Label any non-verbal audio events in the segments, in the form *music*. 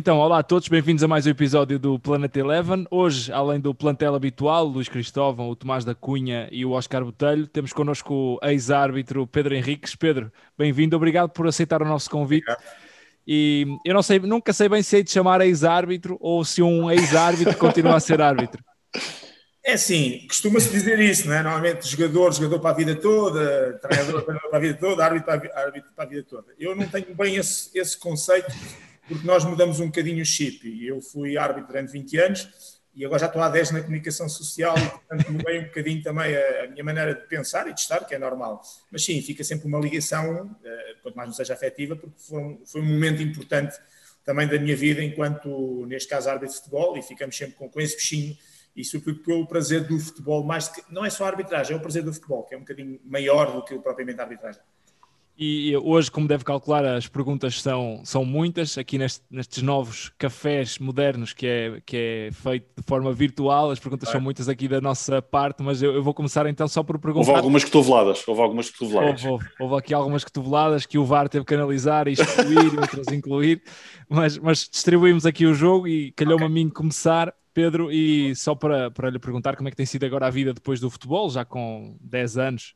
Então, olá a todos, bem-vindos a mais um episódio do Planeta Eleven. Hoje, além do plantel habitual, Luís Cristóvão, o Tomás da Cunha e o Oscar Botelho, temos connosco o ex-árbitro Pedro Henriques. Pedro, bem-vindo, obrigado por aceitar o nosso convite. Obrigado. E eu não sei, nunca sei bem se é de chamar ex-árbitro ou se um ex-árbitro *laughs* continua a ser árbitro. É sim, costuma-se dizer isso, não é? Normalmente jogador, jogador para a vida toda, treinador para a vida toda, árbitro para a, árbitro para a vida toda. Eu não tenho bem esse, esse conceito porque nós mudamos um bocadinho o chip. Eu fui árbitro durante 20 anos e agora já estou há 10 na comunicação social e, portanto, mudei um bocadinho também a, a, minha maneira de pensar e de estar, que é normal. Mas sim, fica sempre uma ligação, uh, quanto mais não seja afetiva, porque foi um, foi um momento importante também da minha vida enquanto, neste caso, árbitro de futebol e ficamos sempre com, com esse bichinho e sobretudo pelo prazer do futebol, mais que, não é só a arbitragem, é o prazer do futebol, que é um bocadinho maior do que propriamente a arbitragem. E hoje, como deve calcular, as perguntas são, são muitas. Aqui neste, nestes novos cafés modernos que é, que é feito de forma virtual, as perguntas é. são muitas aqui da nossa parte, mas eu, eu, vou começar então só por perguntar. Houve algumas cotoveladas. Houve algumas cotoveladas. Houve, houve, houve aqui algumas cotoveladas que o VAR teve que analisar e excluir e *laughs* outras incluir, mas, mas distribuímos aqui o jogo e calhou-me okay. a mim começar. Pedro, e só para, para lhe perguntar como é que tem sido agora a vida depois do futebol, já com 10 anos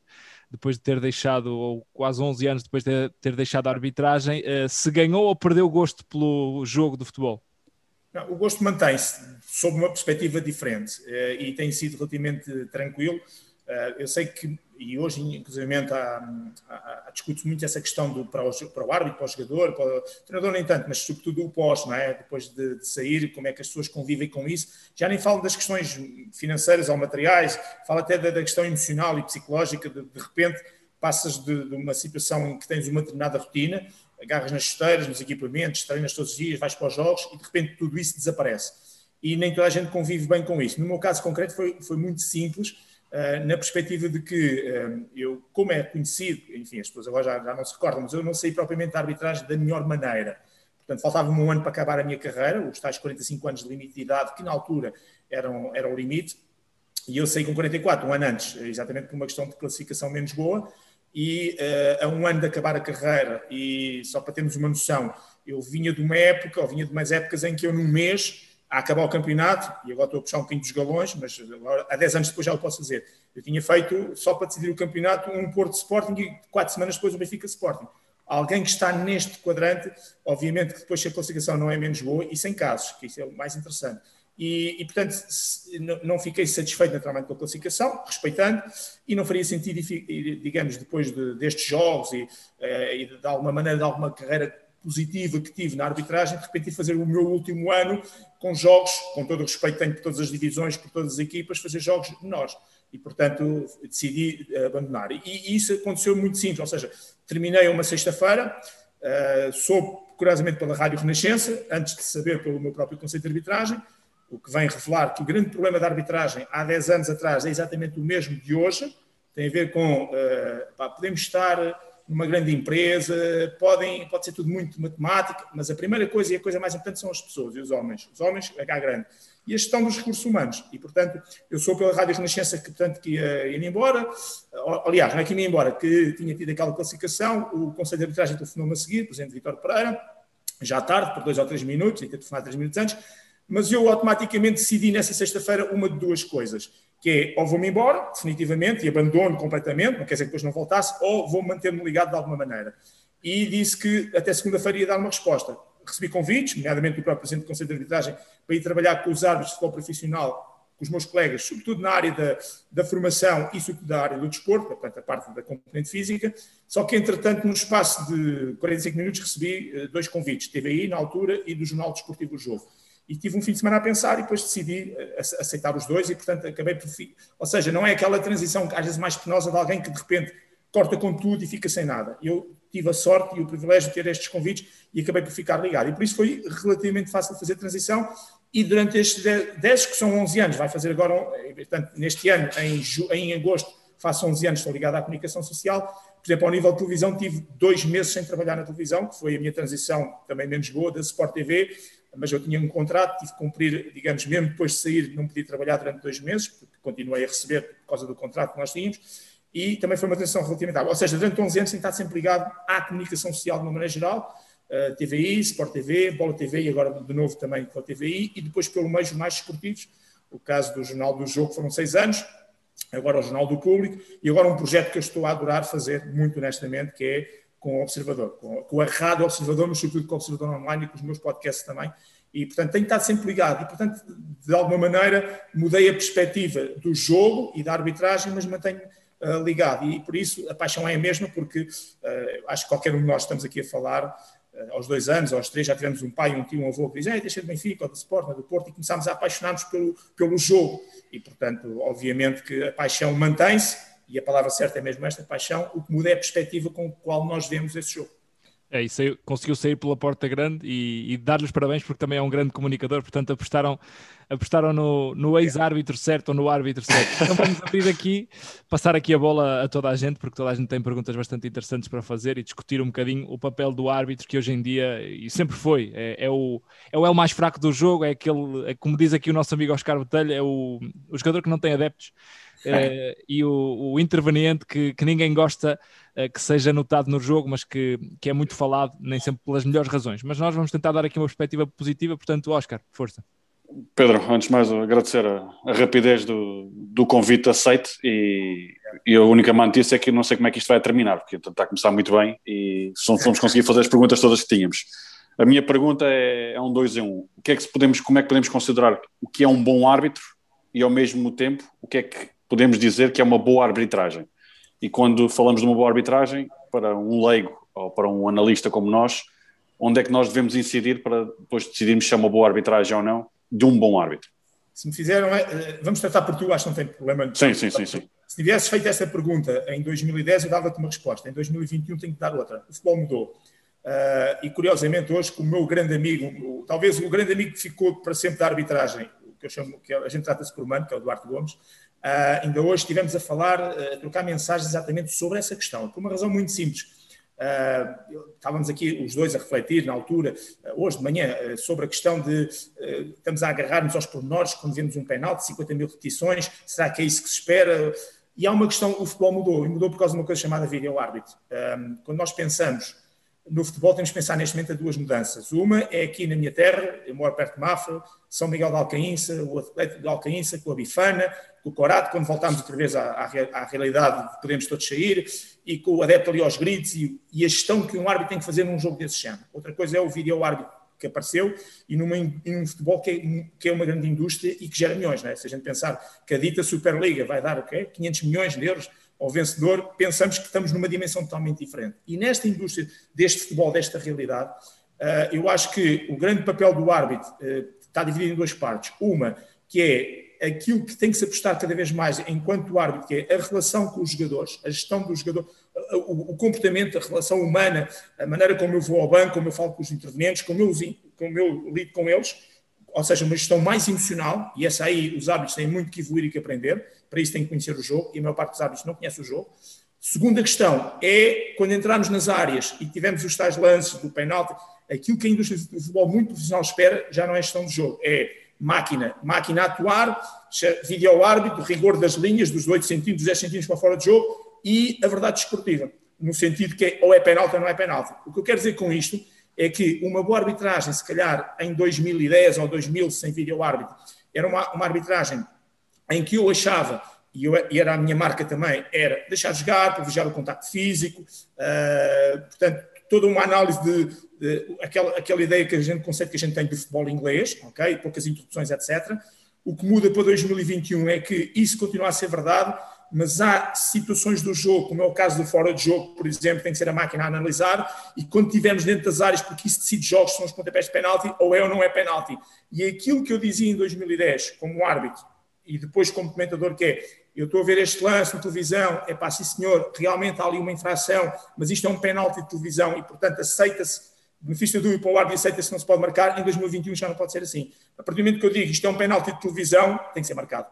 depois de ter deixado, ou quase 11 anos depois de ter deixado a arbitragem, eh, se ganhou ou perdeu o gosto pelo jogo do futebol? Não, o gosto mantém-se, sob uma perspectiva diferente, eh, e tem sido relativamente tranquilo. Eh, eu sei que, e hoje, inclusive, há, há discute muito essa questão do, para, o, para o árbitro, para o jogador, para o treinador, nem tanto, mas sobretudo o pós, não é? depois de, de, sair, como é que as pessoas convivem com isso. Já nem falo das questões financeiras ou materiais, falo até da, da questão emocional e psicológica. De, de repente, passas de, de, uma situação em que tens uma determinada rotina, agarras nas chuteiras, nos equipamentos, treinas todos os dias, vais para os jogos e de repente tudo isso desaparece. E nem toda a gente convive bem com isso. No meu caso concreto, foi, foi muito simples na perspectiva de que eh, eu, como é conhecido, enfim, as pessoas agora já, já, não se recordam, mas eu não sei propriamente a arbitragem da melhor maneira. Portanto, faltava-me um ano para acabar a minha carreira, os tais 45 anos de limite de idade, que na altura eram, eram o limite, e eu saí com 44, um ano antes, exatamente por uma questão de classificação menos boa, e uh, a um ano de acabar a carreira, e só para termos uma noção, eu vinha de uma época, ou vinha de umas épocas em que eu num mês a acabar o campeonato, e agora estou a puxar um bocadinho dos galões, mas agora, há 10 anos depois já o posso fazer. Eu tinha feito, só para decidir o campeonato, um Porto Sporting e quatro semanas depois um Benfica Sporting. Alguém que está neste quadrante, obviamente que depois se a classificação não é menos boa, e sem casos, que isso é o mais interessante. E, e portanto, não fiquei satisfeito naturalmente com a classificação, respeitando, e não faria sentido, digamos, depois de, destes jogos e, eh, e de alguma maneira, de alguma carreira positiva que tive na arbitragem, de repente fazer o meu último ano com jogos, com todo o respeito tenho por todas as divisões, por todas as equipas, fazer jogos menores. E, portanto, decidi abandonar. E, e isso aconteceu muito simples, ou seja, terminei uma sexta-feira, uh, soube, curiosamente, pela Rádio Renascença, antes de saber pelo meu próprio conceito de arbitragem, o que vem revelar que o grande problema da arbitragem há 10 anos atrás é exatamente o mesmo de hoje, tem a ver com, uh, pá, podemos estar numa grande empresa, podem, pode ser tudo muito matemática, mas a primeira coisa e a coisa mais importante são as pessoas e os homens. Os homens, é grande. E a gestão dos recursos humanos. E, portanto, eu sou pela Rádio Renascença que, portanto, que ia ir embora. Aliás, não é que ia embora, que tinha tido aquela classificação. O Conselho de Arbitragem telefonou-me a seguir, o Presidente Vitor Pereira, já tarde, por dois ou três minutos, e ter telefonado três minutos antes. Mas eu automaticamente decidi nessa sexta-feira uma de duas coisas que é ou vou-me embora, definitivamente, e abandono completamente, não quer dizer que depois não voltasse, ou vou manter-me ligado de alguma maneira. E disse que até segunda-feira ia dar uma resposta. Recebi convites, nomeadamente do próprio Presidente do Conselho de Arbitragem, para ir trabalhar com os árbitros de futebol profissional, com os meus colegas, sobretudo na área da, da formação e sobretudo da área do desporto, portanto, a parte da componente física. Só que, entretanto, no espaço de 45 minutos, recebi eh, dois convites, TVI na altura e do Jornal Desportivo Jogo e tive um fim de semana a pensar e depois decidi eh, aceitar os dois e, portanto, acabei por. Ou seja, não é aquela transição às vezes mais penosa de alguém que de repente corta com tudo e fica sem nada. Eu tive a sorte e o privilégio de ter estes convites e acabei por ficar ligado. E por isso foi relativamente fácil fazer a transição. E durante estes 10, que são 11 anos, vai fazer agora, eh, portanto, neste ano, em, em agosto, faço 11 anos, estou ligado à comunicação social. Por exemplo, ao nível de televisão, tive dois meses sem trabalhar na televisão, que foi a minha transição também menos boa, da Sport TV mas eu tinha um contrato, tive que cumprir, digamos, mesmo depois de sair, não podia trabalhar durante dois meses, porque continuei a receber por causa do contrato que nós tínhamos, e também foi uma transição relativamente. Ou seja, durante 11 anos tenho estado sempre ligado à comunicação social de uma maneira geral, uh, TVI, Sport TV, Bola TV e agora de novo também com a TVI, e depois pelo meio jornais esportivos, o caso do Jornal do Jogo foram seis anos, agora o Jornal do Público, e agora um projeto que eu estou a adorar fazer, muito honestamente, que é com o Observador, com, com a Rádio Observador, mas sobretudo com o Observador Online e com os meus podcasts também, e, portanto, tenho estado sempre ligado. E, portanto, de alguma maneira, mudei a perspectiva do jogo e da arbitragem, mas mantenho uh, ligado. E, por isso, a paixão é a mesma, porque uh, acho que qualquer um de nós estamos aqui a falar, uh, aos dois anos, aos três, já tivemos um pai, um tio, um avô que diz, deixa de Benfica, ou do Sport, ou do Porto, e começámos a apaixonar-nos pelo, pelo jogo. E, portanto, obviamente que a paixão mantém-se, e a palavra certa é mesmo esta, paixão, o que muda é a perspectiva com a qual nós vemos esse jogo. É, e saiu, conseguiu sair pela porta grande e, e dar-lhes parabéns porque também é um grande comunicador, portanto apostaram, apostaram no, no ex-árbitro certo ou no árbitro certo. Então vamos abrir aqui, passar aqui a bola a toda a gente, porque toda a gente tem perguntas bastante interessantes para fazer e discutir um bocadinho o papel do árbitro que hoje em dia, e sempre foi, é, é o, é o mais fraco do jogo, é aquele, é, como diz aqui o nosso amigo Oscar Botelho, é o, o jogador que não tem adeptos uh, e o, o interveniente que, que, ninguém gosta uh, que seja notado no jogo, mas que, que é muito falado, nem sempre pelas melhores razões. Mas nós vamos tentar dar aqui uma perspectiva positiva, portanto, Oscar, força. Pedro, antes de mais agradecer a, a rapidez do, do, convite aceite e, e, a única notícia é que não sei como é que isto vai terminar, porque está a começar muito bem e se não formos conseguir fazer as perguntas todas que tínhamos. A minha pergunta é, é um dois em um. O que é que podemos, como é que podemos considerar o que é um bom árbitro e ao mesmo tempo o que é que podemos dizer que é uma boa arbitragem. E quando falamos de uma boa arbitragem, para um leigo ou para um analista como nós, onde é que nós devemos incidir para depois decidirmos se é uma boa arbitragem ou não de um bom árbitro? Se me fizeram, eh, vamos tratar por tu, acho que não tem problema. Sim, sim, sim, sim. Se tivesse feito essa pergunta em 2010, eu dava-te uma resposta. Em 2021 tenho que dar outra. O futebol mudou. Uh, e curiosamente hoje, com o meu grande amigo, o, talvez o grande amigo que ficou para sempre da arbitragem, que eu chamo, que a gente trata-se por humano, que é o Duarte Gomes, Uh, ainda hoje estivemos a falar, uh, a trocar mensagens exatamente sobre essa questão, por uma razão muito simples. Uh, estávamos aqui os dois a refletir na altura, hoje de manhã, sobre a questão de estamos a agarrar-nos aos pormenores quando vemos um penal de 50 mil repetições, será que é isso que se espera? E há uma questão, o futebol mudou, e mudou por causa de uma coisa chamada vídeo-árbitro. quando nós pensamos no futebol temos que pensar neste momento a duas mudanças. Uma é aqui na minha terra, eu moro perto de Mafra, São Miguel de Alcaínça, o Atlético de Alcaínça, com a Bifana, com o Corato, quando voltamos outra vez à, à, à, realidade, podemos todos sair, e com o adepto ali aos gritos, e, e, a gestão que um árbitro tem que fazer num jogo desse chama. Outra coisa é o vídeo árbitro que apareceu, e numa, um futebol que é, que é, uma grande indústria e que gera milhões, não é? Se a gente pensar que a dita Superliga vai dar o quê? 500 milhões de euros, ao vencedor, pensamos que estamos numa dimensão totalmente diferente. E nesta indústria deste futebol, desta realidade, eh, eu acho que o grande papel do árbitro eh, está dividido em duas partes. Uma, que é aquilo que tem que se apostar cada vez mais enquanto árbitro, que é a relação com os jogadores, a gestão do jogador, o, comportamento, a relação humana, a maneira como eu vou ao banco, como eu falo com os intervenientes, como eu, como eu lido com eles, ou seja, uma gestão mais emocional, e essa aí os árbitros têm muito que evoluir e que aprender, para isso têm que conhecer o jogo, e a maior parte dos árbitros não conhece o jogo. Segunda questão é quando entrarmos nas áreas e tivemos os tais lances do penalti, aquilo que a indústria do futebol muito profissional espera já não é gestão de jogo, é máquina, máquina a atuar, vídeo árbitro, rigor das linhas, dos 8 centímetros, dos 10 centímetros para fora de jogo e a verdade esportiva, no sentido que é, ou é penalti ou não é penalti. O que eu quero dizer com isto é que uma boa arbitragem, se calhar em 2010 ou 2000, sem vídeo árbitro, era uma, uma arbitragem em que eu achava, e, eu, e, era a minha marca também, era deixar de jogar, privilegiar o contacto físico, uh, portanto, toda uma análise de, de, aquela, aquela ideia que a gente, conceito que a gente tem do futebol inglês, ok, poucas introduções, etc. O que muda para 2021 é que isso continua a ser verdade, mas há situações do jogo, como é o caso do fora de jogo, por exemplo, tem que ser a máquina a analisar, e quando estivermos dentro das áreas, porque isso decide jogos, são os pontapés de penalti, ou é ou não é penalti. E aquilo que eu dizia em 2010, como árbitro, e depois como comentador, que é, eu estou a ver este lance na televisão, é pá, sim senhor, realmente há ali uma infração, mas isto é um penalti de televisão e, portanto, aceita-se, benefício do para o árbitro aceita-se não se pode marcar, em 2021 já não pode ser assim. A partir do momento que eu digo isto é um penalti de televisão, tem que ser marcado.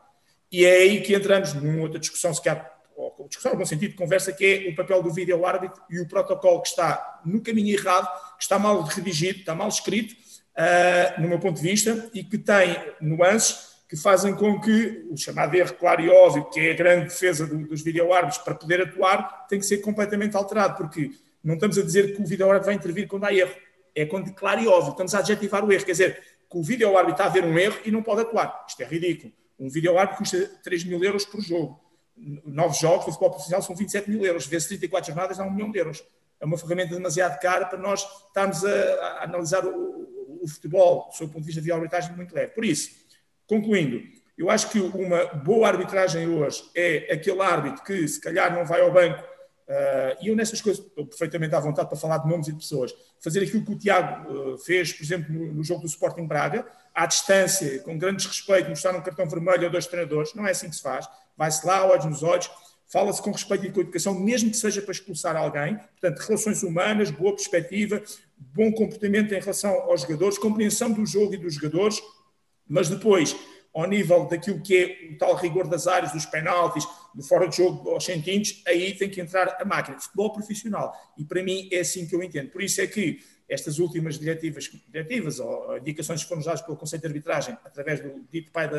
E é aí que entramos numa outra discussão, se calhar, ou discussão no bom sentido de conversa, que é o papel do vídeo árbitro e o protocolo que está no caminho errado, que está mal redigido, está mal escrito, uh, no meu ponto de vista, e que tem nuances que fazem com que o chamado erro claro e óbvio, que é a grande defesa do, dos videoárbitros para poder atuar, tem que ser completamente alterado, porque não estamos a dizer que o videoárbitro vai intervir quando há erro. é quando claro e óbvio, estamos a adjetivar o erro, quer dizer, que o vídeo árbitro está a ver um erro e não pode atuar. Isto é ridículo. Um vídeo árbitro custa 3 mil euros por jogo. Novos jogos, o futebol profissional são 27 mil euros. Vezes 34 jornadas dá um milhão de euros. É uma ferramenta demasiado cara para nós estarmos a, a analisar o, o, futebol, do seu ponto de vista de arbitragem, muito leve. Por isso, concluindo, eu acho que uma boa arbitragem hoje é aquele árbitro que, se calhar, não vai ao banco. Uh, e eu, nessas coisas, estou perfeitamente à vontade para falar de nomes e de pessoas. Fazer aquilo que o Tiago uh, fez, por exemplo, no, no, jogo do Sporting Braga, à distância, com grande desrespeito, mostrar um cartão vermelho a dois treinadores, não é assim que se faz. Vai-se lá, olhos nos olhos, fala-se com respeito e com educação, mesmo que seja para expulsar alguém. Portanto, relações humanas, boa perspectiva, bom comportamento em relação aos jogadores, compreensão do jogo e dos jogadores, mas depois ao nível daquilo que é o tal rigor das áreas, dos penaltis, do fora de jogo aos centímetros, aí tem que entrar a máquina. Futebol profissional. E para mim é assim que eu entendo. Por isso é que estas últimas diretivas, diretivas ou indicações que foram dadas pelo Conselho de Arbitragem, através do dito pai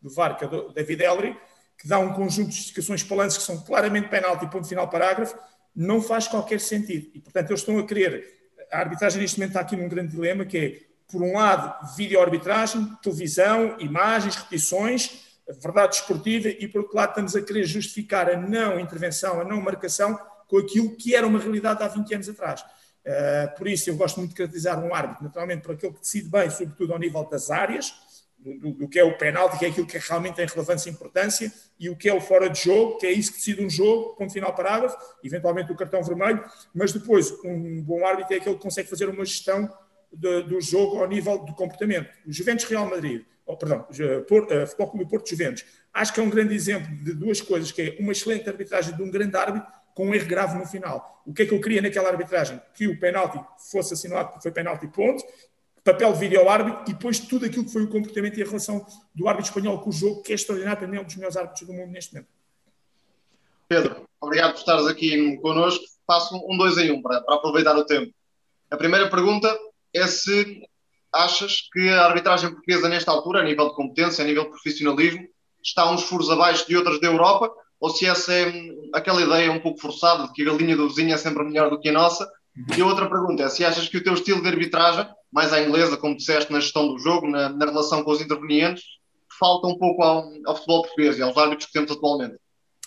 do VAR, que é o David Ellery, que dá um conjunto de justificações palantes que são claramente penalti, ponto final, parágrafo, não faz qualquer sentido. E, portanto, eles estão a querer. A arbitragem neste momento está aqui num grande dilema, que é por um lado, vídeo-arbitragem, televisão, imagens, repetições, verdade esportiva, e por outro lado, estamos a querer justificar a não intervenção, a não marcação com aquilo que era uma realidade há 20 anos atrás. Uh, por isso, eu gosto muito de caracterizar um árbitro, naturalmente, por aquele que decide bem, sobretudo ao nível das áreas, do, do, que é o penalti, que é aquilo que realmente tem relevância e importância, e o que é o fora de jogo, que é isso que decide um jogo, ponto final parágrafo, eventualmente o cartão vermelho, mas depois um bom árbitro é aquele que consegue fazer uma gestão do, do jogo ao nível do comportamento. O Juventus Real Madrid, oh, perdão, Por, uh, Futebol Clube Porto Juventus, acho que é um grande exemplo de duas coisas, que é uma excelente arbitragem de um grande árbitro com um erro grave no final. O que é que eu queria naquela arbitragem? Que o penalti fosse assinalado porque foi penalti ponto, papel de vídeo ao árbitro e depois tudo aquilo que foi o comportamento e a relação do árbitro espanhol com o jogo, que é extraordinário, mim é um dos melhores árbitros do mundo neste momento. Pedro, obrigado por estares aqui connosco. Faço um dois em um para, para aproveitar o tempo. A primeira pergunta é se achas que a arbitragem portuguesa, nesta altura, a nível de competência, a nível de profissionalismo, está uns furos abaixo de outras da Europa, ou se essa é aquela ideia um pouco forçada de que a galinha do vizinho é sempre melhor do que a nossa. E a outra pergunta é se achas que o teu estilo de arbitragem, mais à inglesa, como disseste, na gestão do jogo, na, na relação com os intervenientes, falta um pouco ao, ao futebol português e aos árbitros que temos atualmente.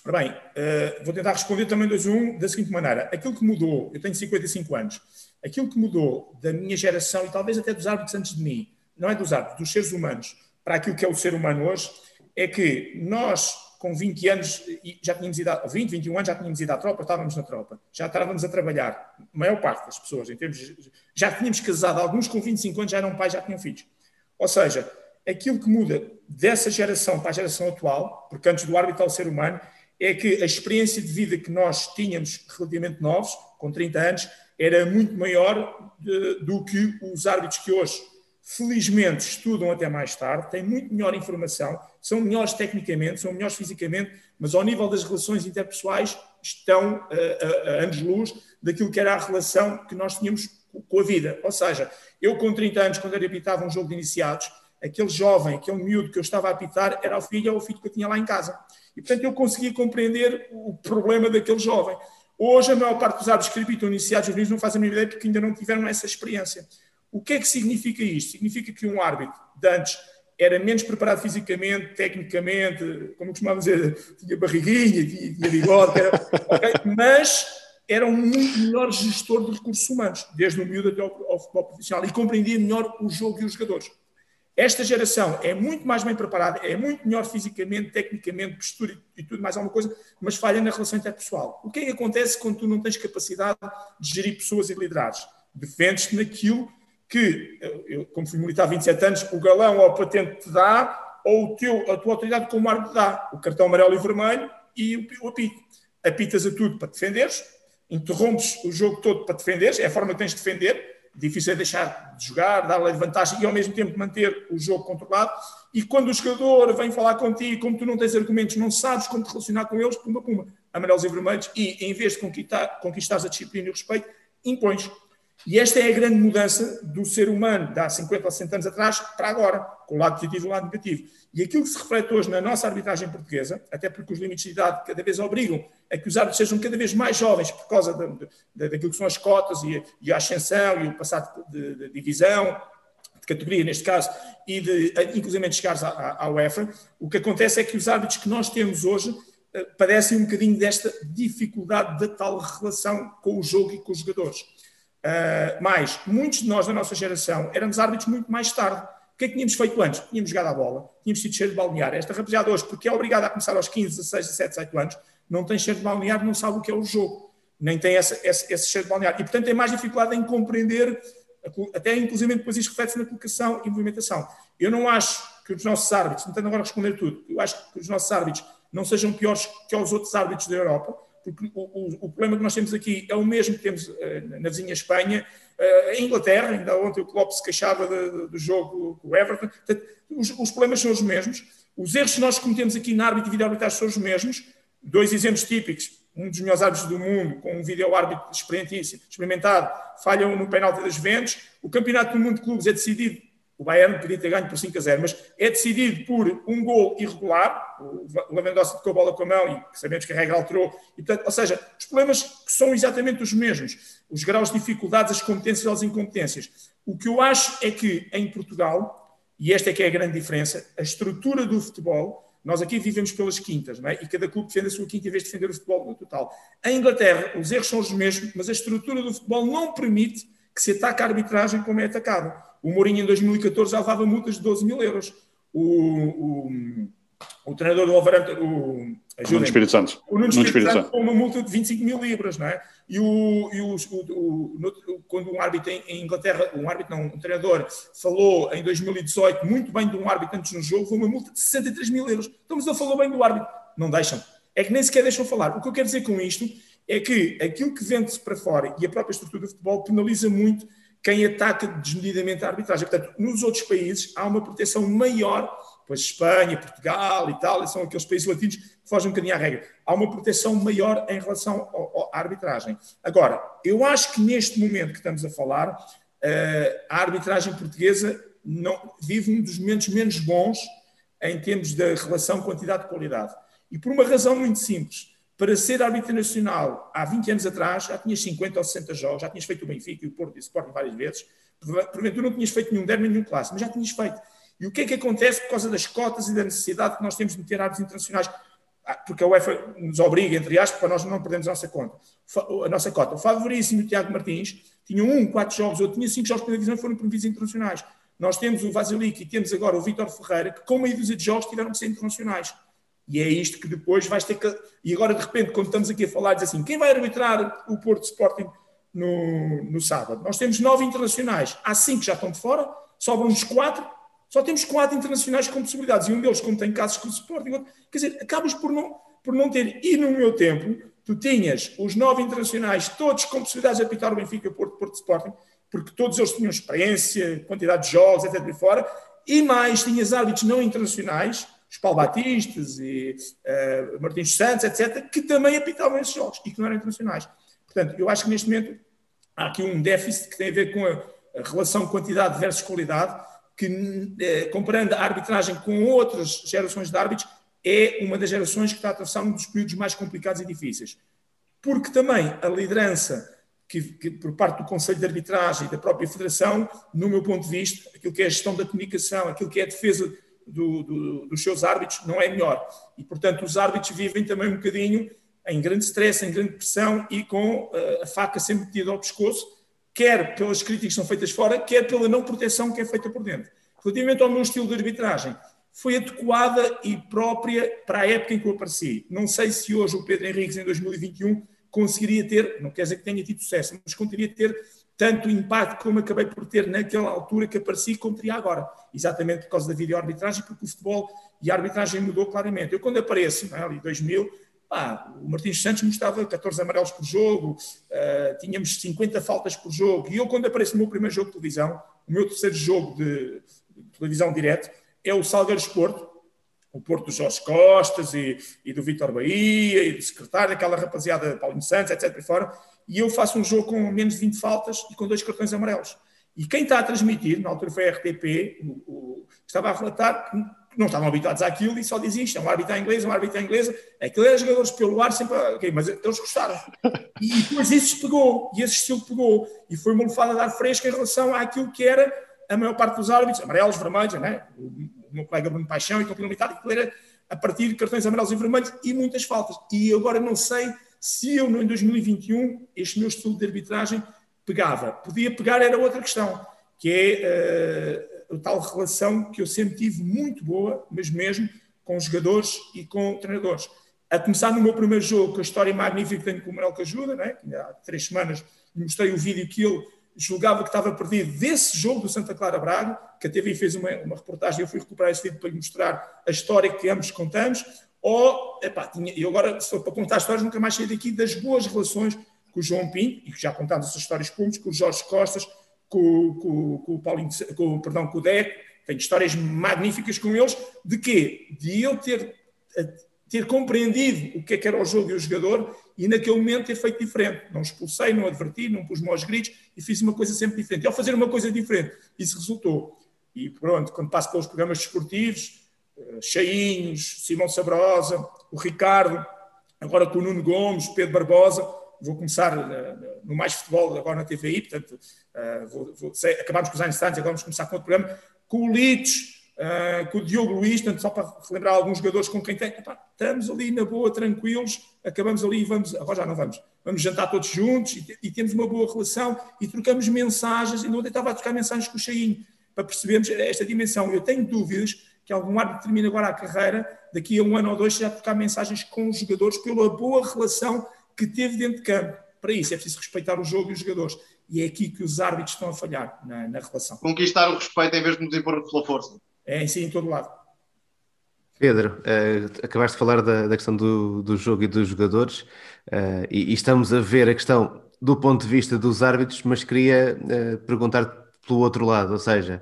Ora bem, uh, vou tentar responder também 2-1 da seguinte maneira. Aquilo que mudou, eu tenho 55 anos, aquilo que mudou da minha geração e talvez até dos árbitros antes de mim, não é dos árbitros, dos seres humanos, para aquilo que é o ser humano hoje, é que nós, com 20 anos, já tínhamos ido, a, 20, 21 anos, já tínhamos ido à tropa, estávamos na tropa, já estávamos a trabalhar, a maior parte das pessoas, em termos, já tínhamos casado, alguns com 25 anos já eram pais, já tinham filhos. Ou seja, aquilo que muda dessa geração para a geração atual, porque antes do árbitro ao ser humano, é que a experiência de vida que nós tínhamos relativamente novos, com 30 anos, era muito maior de, do que os árbitros que hoje, felizmente, estudam até mais tarde, têm muito melhor informação, são melhores tecnicamente, são melhores fisicamente, mas ao nível das relações interpessoais estão a, a, a anos-luz daquilo que era a relação que nós tínhamos com a vida. Ou seja, eu com 30 anos, quando era apitava um jogo de iniciados, aquele jovem, aquele miúdo que eu estava a apitar, era o filho ou o filho que eu tinha lá em casa. E, portanto, eu conseguia compreender o problema daquele jovem. Hoje, a maior parte dos árbitros que apitam iniciados juvenis não fazem a ideia porque ainda não tiveram essa experiência. O que é que significa isto? Significa que um árbitro de antes era menos preparado fisicamente, tecnicamente, como costumava dizer, tinha barriguinha, tinha, tinha bigode, era, *laughs* okay? mas era um muito melhor gestor de recursos humanos, desde o miúdo até ao, ao futebol profissional, e compreendia melhor o jogo e os jogadores. Esta geração é muito mais bem preparada, é muito melhor fisicamente, tecnicamente, postura e tudo mais alguma coisa, mas falha na relação interpessoal. O que é que acontece quando tu não tens capacidade de gerir pessoas e liderares? Defendes-te naquilo que, eu, como fui militar há 27 anos, o galão ou a patente te dá, ou o teu, a tua autoridade como árbitro dá. O cartão amarelo e vermelho e o, o apito. Apitas a tudo para defenderes, interrompes o jogo todo para defenderes, é a forma que tens de defender, difícil é deixar de jogar, dar-lhe vantagem e ao mesmo tempo manter o jogo controlado. E quando o jogador vem falar contigo, como tu não tens argumentos, não sabes como te relacionar com eles, pumba, pumba, amarelos e vermelhos, e em vez de conquistar, conquistares a disciplina e o respeito, impões. E esta é a grande mudança do ser humano de há 50 ou 60 anos atrás para agora, com o lado positivo e o lado negativo. E aquilo que se reflete hoje na nossa arbitragem portuguesa, até porque os limites de idade cada vez obrigam a que os árbitros sejam cada vez mais jovens por causa de, de, daquilo que são as cotas e, e, a ascensão e o passado de, de divisão, de categoria neste caso, e de inclusive chegares à, à UEFA, o que acontece é que os árbitros que nós temos hoje eh, padecem um bocadinho desta dificuldade da tal relação com o jogo e com os jogadores. Uh, muitos de nós da nossa geração éramos árbitros muito mais tarde. O que é que tínhamos feito antes? Tínhamos jogado a bola, tínhamos sido cheio de balneário. Esta rapaziada hoje, porque é obrigada a começar aos 15, 16, 17, 18 anos, não tem cheiro de balneário, não sabe o que é o jogo, nem tem essa, esse, esse cheiro de balneário. E, portanto, tem mais dificuldade em compreender, até inclusive depois isso reflete-se na colocação e movimentação. Eu não acho que os nossos árbitros, tentando agora responder tudo, eu acho que os nossos árbitros não sejam piores que os outros árbitros da Europa, porque o, o, o, problema que nós temos aqui é o mesmo que temos uh, na vizinha Espanha, uh, em Inglaterra, ainda ontem o Klopp se queixava do jogo com o Everton, Portanto, os, os, problemas são os mesmos, os erros que nós cometemos aqui na árbitro e arbitragem são os mesmos, dois exemplos típicos, um dos melhores árbitros do mundo, com um vídeo árbitro experimentado, falham no penalti das Juventus, o campeonato do mundo de clubes é decidido o Bayern podia ter ganho por 5 a 0, mas é decidido por um gol irregular. O Lewandowski tocou a bola com a mão e sabemos que a regra alterou. E, portanto, ou seja, os problemas são exatamente os mesmos. Os graus de dificuldades, as competências as incompetências. O que eu acho é que em Portugal, e esta é que é a grande diferença, a estrutura do futebol, nós aqui vivemos pelas quintas, não é? e cada clube defende a sua quinta em vez de defender o futebol no total. Em Inglaterra, os erros são os mesmos, mas a estrutura do futebol não permite que se ataque a arbitragem como é atacado. O Mourinho, em 2014, já levava multas de 12 mil euros. O, o, o treinador do Wolverhampton, o, Nuno Espírito Santo. O Nuno Espírito, Espírito Santo, uma multa de 25 mil libras, não é? E, o, e o, o, quando um árbitro em Inglaterra, um árbitro não, um treinador, falou em 2018 muito bem de um árbitro antes no jogo, foi uma multa de 63 mil euros. Então, mas ele falou bem do árbitro. Não deixam. É que nem sequer deixam falar. O que eu quero dizer com isto é que aquilo que vende-se para fora e a própria estrutura do futebol penaliza muito quem ataca desmedidamente a arbitragem. Portanto, nos outros países há uma proteção maior, pois Espanha, Portugal, Itália, são aqueles países latinos que fogem um bocadinho à regra. Há uma proteção maior em relação à arbitragem. Agora, eu acho que neste momento que estamos a falar, eh, a arbitragem portuguesa não, vive um dos momentos menos bons em termos da relação quantidade-qualidade. E por uma razão muito simples para ser árbitro nacional há 20 anos atrás, já tinhas 50 ou 60 jogos, já tinhas feito o Benfica e o Porto e o Sporting várias vezes, porventura não tinhas feito nenhum derby, nenhum clássico, mas já tinhas feito. E o que é que acontece por causa das cotas e da necessidade que nós temos de ter árbitros internacionais? Ah, porque a UEFA nos obriga, entre aspas, para nós não perdermos a nossa conta. A nossa cota. O Favoríssimo Tiago Martins tinham um, quatro jogos, outro tinha cinco jogos pela divisão e foram promovidos internacionais. Nós temos o Vasilic e temos agora o Vítor Ferreira, que com meia dúzia de jogos tiveram que ser internacionais. E é isto que depois vais ter que. E agora, de repente, quando estamos aqui a falar, diz assim: quem vai arbitrar o Porto Sporting no, no sábado? Nós temos nove internacionais, há cinco que já estão de fora, sobram-nos quatro, só temos quatro internacionais com possibilidades. E um deles, como tem casos com o Sporting, quer dizer, acabas por não, por não ter. E no meu tempo, tu tinhas os nove internacionais, todos com possibilidades de apitar o Benfica, Porto, Porto Sporting, porque todos eles tinham experiência, quantidade de jogos, etc. E fora, e mais tinhas árbitros não internacionais os Paulo Batistas e uh, Martins Santos, etc., que também apitavam esses jogos e que não eram internacionais. Portanto, eu acho que neste momento há aqui um déficit que tem a ver com a, relação quantidade versus qualidade, que uh, comparando a arbitragem com outras gerações de árbitros, é uma das gerações que está a atravessar um dos períodos mais complicados e difíceis. Porque também a liderança que, que, por parte do Conselho de Arbitragem e da própria Federação, no meu ponto de vista, aquilo que é a gestão da comunicação, aquilo que é a defesa do, do, dos seus árbitros não é melhor. E, portanto, os árbitros vivem também um bocadinho em grande stress, em grande pressão e com uh, a faca sempre metida ao pescoço, quer pelas críticas que são feitas fora, quer pela não proteção que é feita por dentro. Relativamente ao meu estilo de arbitragem, foi adequada e própria para a época em que eu apareci. Não sei se hoje o Pedro Henriques, em 2021, conseguiria ter, não quer dizer que tenha tido sucesso, mas conseguiria ter tanto impacto como acabei por ter naquela altura que apareci como teria agora. Exatamente por causa da videoarbitragem, porque o futebol e a arbitragem mudou claramente. Eu quando apareço, é, ali 2000, pá, o Martins Santos mostrava 14 amarelos por jogo, uh, tínhamos 50 faltas por jogo, e eu quando apareço no meu primeiro jogo de televisão, o meu terceiro jogo de, televisão direto, é o Salgueiros Porto, o Porto do Jorge Costas e, e do Vitor Bahia e do secretário, aquela rapaziada Paulinho Santos, etc. Por fora, e eu faço um jogo com menos de 20 faltas e com dois cartões amarelos. E quem está a transmitir, na altura foi a RTP, o, o, estava a relatar que não estavam habituados àquilo e só diziam isto, é um árbitro inglês, um árbitro inglesa, aquilo era jogadores pelo ar sempre, okay, mas eles gostaram. *laughs* E depois isso pegou, e esse estilo pegou, e foi uma lufada a dar fresca em relação àquilo que era a maior parte dos árbitros, amarelos, vermelhos, né? o, o meu colega Bruno Paixão e Campeão Limitado, aquilo era a partir de cartões amarelos e vermelhos e muitas faltas. E agora não sei se eu, em 2021, este meu estilo de arbitragem pegava. Podia pegar, era outra questão, que é uh, a tal relação que eu sempre tive muito boa, mas mesmo com jogadores e com treinadores. A começar no meu primeiro jogo, com a história magnífica que tenho com o Manuel Cajuda, né? há três semanas mostrei o vídeo que ele julgava que estava perdido desse jogo do Santa Clara Braga, que a TV fez uma, uma reportagem, eu fui recuperar esse vídeo para lhe mostrar a história que ambos contamos, ou, epá, tinha, eu agora, for para contar histórias, nunca mais saí daqui das boas relações com o João Pinto, e que já contámos essas histórias públicas, com o Jorge Costas, com, com, com o Paulinho, com, perdão, com o Deco, tenho histórias magníficas com eles, de quê? De eu ter, ter compreendido o que é que era o jogo e o jogador e naquele momento ter feito diferente. Não expulsei, não adverti, não pus maus gritos e fiz uma coisa sempre diferente. E ao fazer uma coisa diferente, isso resultou. E pronto, quando passo pelos programas desportivos, Cheinhos, Simão Sabrosa, o Ricardo, agora com o Nuno Gomes, Pedro Barbosa, vou começar uh, no Mais Futebol agora na TVI, portanto, uh, vou, vou, sei, acabámos com os instantes, agora vamos começar com outro programa, com o Litos, com o Diogo Luís, portanto, só para relembrar alguns jogadores com quem tem, epá, estamos ali na boa, tranquilos, acabamos ali e vamos, agora já não vamos, vamos jantar todos juntos e, e temos uma boa relação e trocamos mensagens, e não estava a trocar mensagens com o Cheinho, para percebermos esta dimensão. Eu tenho dúvidas que algum árbitro termine agora a carreira, daqui a um ano ou dois, já trocar mensagens com os jogadores pela boa relação que teve dentro de campo. Para isso é preciso respeitar o jogo e os jogadores. E é aqui que os árbitros estão a falhar na, na relação. Conquistar o respeito em vez de nos impor pela força é em si em todo lado. Pedro, uh, acabaste de falar da, da questão do, do, jogo e dos jogadores uh, e, e, estamos a ver a questão do ponto de vista dos árbitros, mas queria uh, perguntar pelo outro lado, ou seja,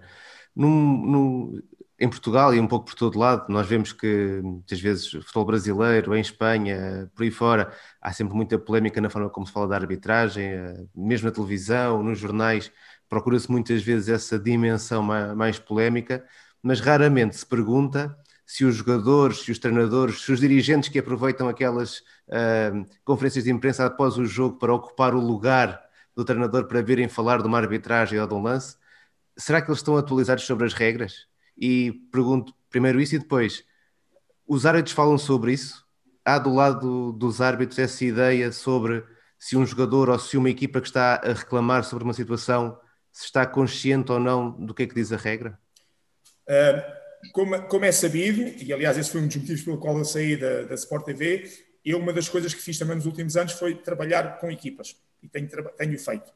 num, num, em Portugal e um pouco por todo lado, nós vemos que muitas vezes o futebol brasileiro, em Espanha, por aí fora, há sempre muita polémica na forma como se fala da arbitragem, mesmo na televisão, nos jornais, procura-se muitas vezes essa dimensão mais, mais polémica mas raramente se pergunta se os jogadores, se os treinadores, se os dirigentes que aproveitam aquelas uh, conferências de imprensa após o jogo para ocupar o lugar do treinador para virem falar de uma arbitragem ou de um lance, será que eles estão atualizados sobre as regras? E pergunto primeiro isso e depois, os árbitros falam sobre isso? Há do lado dos árbitros essa ideia sobre se um jogador ou se uma equipa que está a reclamar sobre uma situação se está consciente ou não do que é que diz a regra? Como, como, é sabido, e aliás esse foi um dos motivos pelo qual eu saí da, da Sport TV, eu uma das coisas que fiz também nos últimos anos foi trabalhar com equipas, e tenho, tenho feito.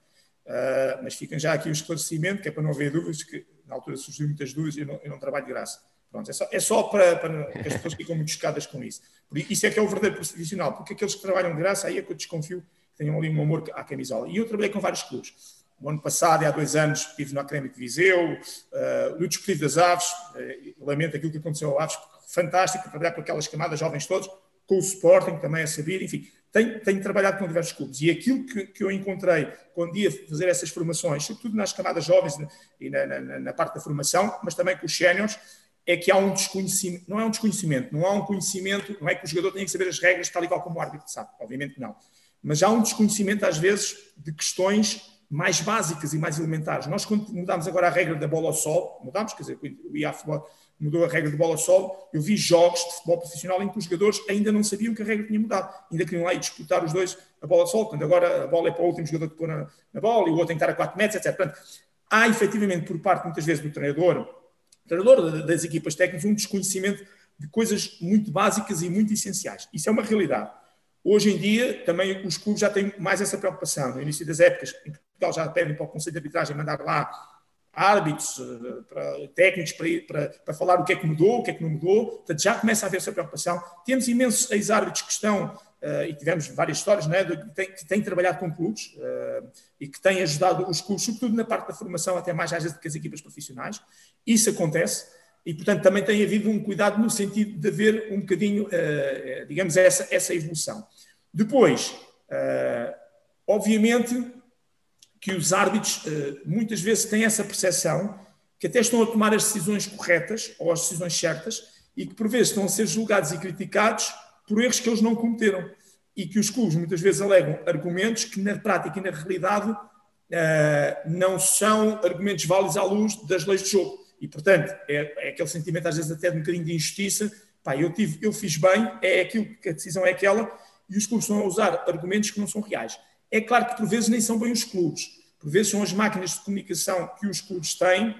Uh, mas ficam já aqui o esclarecimento, que é para não haver dúvidas, que na altura surgiram muitas dúvidas, eu não, eu não trabalho de graça. Pronto, é só, é só para, para, as pessoas ficam muito chocadas com isso. Isso é que é o verdadeiro profissional, porque aqueles que trabalham de graça, aí é que eu desconfio que tenham ali um amor à camisola. E eu trabalhei com vários clubes. O ano passado, há dois anos, estive no Académico de Viseu, uh, no Desportivo das Aves, uh, lamento aquilo que aconteceu ao Aves, fantástico, trabalhar com aquelas camadas jovens todos, com o Sporting também a saber, enfim, tenho, tenho trabalhado com diversos clubes. E aquilo que, que, eu encontrei quando ia fazer essas formações, sobretudo nas camadas jovens e na, na, na parte da formação, mas também com os séniores, é que há um desconhecimento, não é um desconhecimento, não há um conhecimento, não é que o jogador tenha que saber as regras tal e qual como o árbitro sabe, obviamente não, mas há um desconhecimento às vezes de questões mais básicas e mais elementares. Nós, quando mudámos agora a regra da bola ao sol, mudámos, quer dizer, o IA Futebol mudou a regra de bola ao sol, eu vi jogos de futebol profissional em que os jogadores ainda não sabiam que a regra tinha mudado, ainda queriam lá ir disputar os dois a bola ao sol, quando agora a bola é para o último jogador que pôr na, na, bola e o outro tem que estar a 4 metros, etc. Portanto, há efetivamente por parte, muitas vezes, do treinador, treinador das equipas técnicas, um desconhecimento de coisas muito básicas e muito essenciais. Isso é uma realidade. Hoje em dia, também os clubes já têm mais essa preocupação. No início das épocas, em Portugal já pedem para o Conselho de Arbitragem mandar lá árbitros, eh, para, técnicos para, para, falar o que é que mudou, o que é que não mudou. Portanto, já começa a haver essa preocupação. Temos imensos ex-árbitros que estão, uh, e tivemos várias histórias, né, de, que, têm, que têm trabalhado com clubes uh, e que têm ajudado os clubes, sobretudo na parte da formação, até mais às vezes do que as equipas profissionais. Isso acontece. e, portanto, também tem havido um cuidado no sentido de haver um bocadinho, digamos, essa, essa evolução. Depois, obviamente que os árbitros muitas vezes têm essa percepção que até estão a tomar as decisões corretas ou as decisões certas e que por vezes estão a ser julgados e criticados por erros que eles não cometeram e que os clubes muitas vezes alegam argumentos que na prática e na realidade uh, não são argumentos válidos à luz das leis de jogo. E, portanto, é, é, aquele sentimento às vezes até de um bocadinho de injustiça. Pá, eu, tive, eu fiz bem, é aquilo que a decisão é aquela, e os clubes estão a usar argumentos que não são reais. É claro que por vezes nem são bem os clubes, por vezes são as máquinas de comunicação que os clubes têm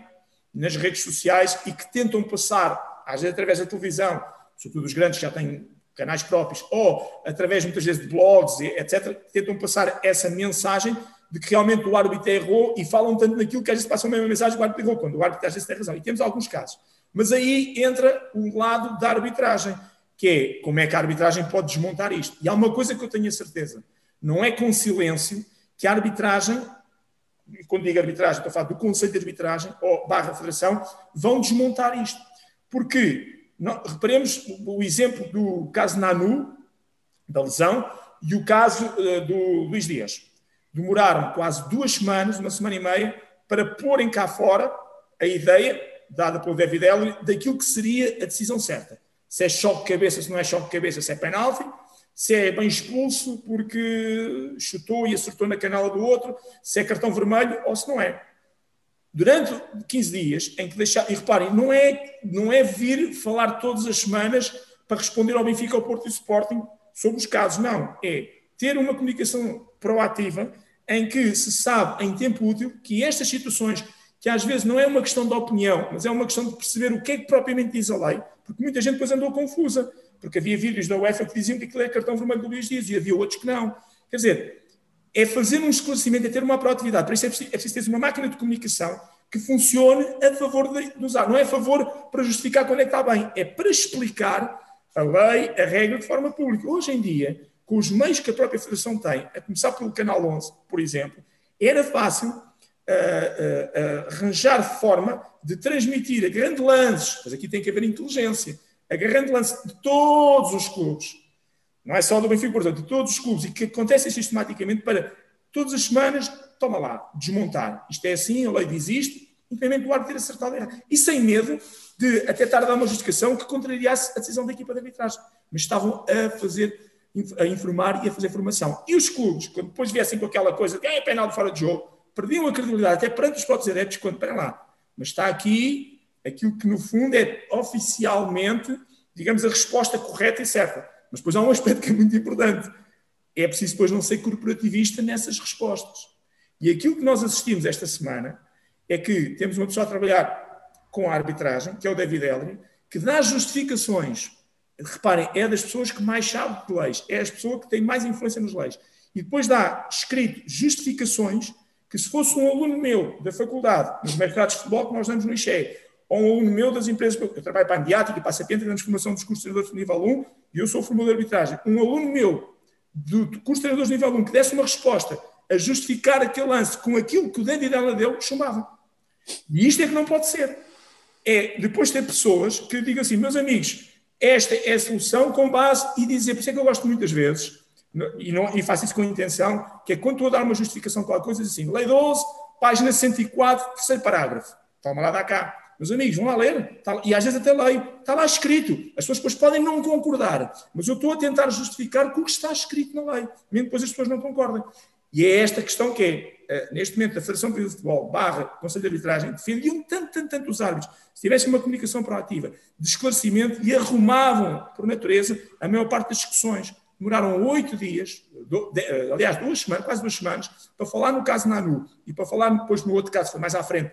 nas redes sociais e que tentam passar, às vezes através da televisão, sobretudo os grandes que já têm canais próprios, ou através muitas vezes de blogs, etc., tentam passar essa mensagem de que realmente o árbitro errou e falam tanto naquilo que às vezes passam a mesma mensagem que o árbitro errou, quando o árbitro às vezes tem razão. E temos alguns casos. Mas aí entra o lado da arbitragem, que é como é que a arbitragem pode desmontar isto. E há uma coisa que eu tenho a certeza: não é com silêncio que a arbitragem, quando digo arbitragem, estou a falar do Conselho de Arbitragem ou barra Federação, vão desmontar isto. Porque não, reparemos o exemplo do caso Nanu, da lesão, e o caso uh, do Luís Dias. Demoraram quase duas semanas, uma semana e meia, para porem cá fora a ideia, dada pelo David Ellery, daquilo que seria a decisão certa. Se é choque de cabeça, se não é choque de cabeça, se é penalti, se é bem expulso porque chutou e acertou na canela do outro, se é cartão vermelho ou se não é durante 15 dias, em que deixar. E reparem, não é, não é vir falar todas as semanas para responder ao Benfica, ao Porto e Sporting sobre os casos. Não. É ter uma comunicação proativa em que se sabe, em tempo útil, que estas situações, que às vezes não é uma questão de opinião, mas é uma questão de perceber o que é que propriamente diz a lei, porque muita gente depois andou confusa, porque havia vídeos da UEFA que diziam que aquilo é cartão vermelho do Luís Dias e havia outros que não. Quer dizer, é fazer um esclarecimento, é ter uma proatividade. Para isso é preciso, é preciso ter uma máquina de comunicação que funcione a favor de, usar. Não é a favor para justificar quando é que está bem, é para explicar a lei, a regra de forma pública. Hoje em dia, com os meios que a própria Federação tem, a começar pelo Canal 11, por exemplo, era fácil uh, uh, uh, arranjar forma de transmitir a grande lance, mas aqui tem que haver inteligência, a grande lance de todos os clubes não é só do Benfica, portanto, de todos os clubes, e que acontecem sistematicamente para todas as semanas, toma lá, desmontar. Isto é assim, a lei diz isto, independente do árbitro ter acertado errado. E sem medo de até estar a dar uma justificação que contrariasse a decisão da equipa de arbitragem. Mas estavam a fazer, a informar e a fazer formação. E os clubes, quando depois viessem com aquela coisa de é penal de fora de jogo, perdiam a credibilidade até perante os próprios adeptos, quando, para lá, mas está aqui aquilo que no fundo é oficialmente, digamos, a resposta correta e certa. Mas depois há um aspecto que é muito importante. É preciso depois não ser corporativista nessas respostas. E aquilo que nós assistimos esta semana é que temos uma pessoa a trabalhar com a arbitragem, que é o David Ellery, que dá justificações. Reparem, é das pessoas que mais sabe de leis, é as pessoas que têm mais influência nas leis. E depois dá escrito justificações que se fosse um aluno meu da faculdade, nos mercados de futebol que nós damos no IXE, ou um aluno meu das empresas, eu trabalho para a Mediática e para a Sapiente, damos formação dos cursos treinadores de nível 1, e eu sou formador de arbitragem. Um aluno meu do curso de treinadores de nível 1 que desse uma resposta a justificar aquele lance com aquilo que o David Ela deu, chumbava. E isto é que não pode ser. É depois ter pessoas que digam assim, meus amigos, esta é a solução com base e dizer, por isso é que eu gosto muitas vezes, e, não, e faço isso com intenção, que é quando estou a dar uma justificação para qualquer coisa, assim, lei 12, página 104, terceiro parágrafo. Toma lá, dá cá. Meus amigos, vão lá ler, tá, e às vezes até leio, está lá escrito. As pessoas depois podem não concordar, mas eu estou a tentar justificar com o que está escrito na lei, mesmo depois as pessoas não concordem. E é esta questão que é, eh, neste momento, a Federação de Futebol barra Conselho de Arbitragem defendiam tanto, tanto, tanto os árbitros, se tivessem uma comunicação proativa, de esclarecimento, e arrumavam, por natureza, a maior parte das discussões. Demoraram oito dias, do, de, eh, aliás, duas semanas, quase duas semanas, para falar no caso Nanu e para falar depois no outro caso, foi mais à frente,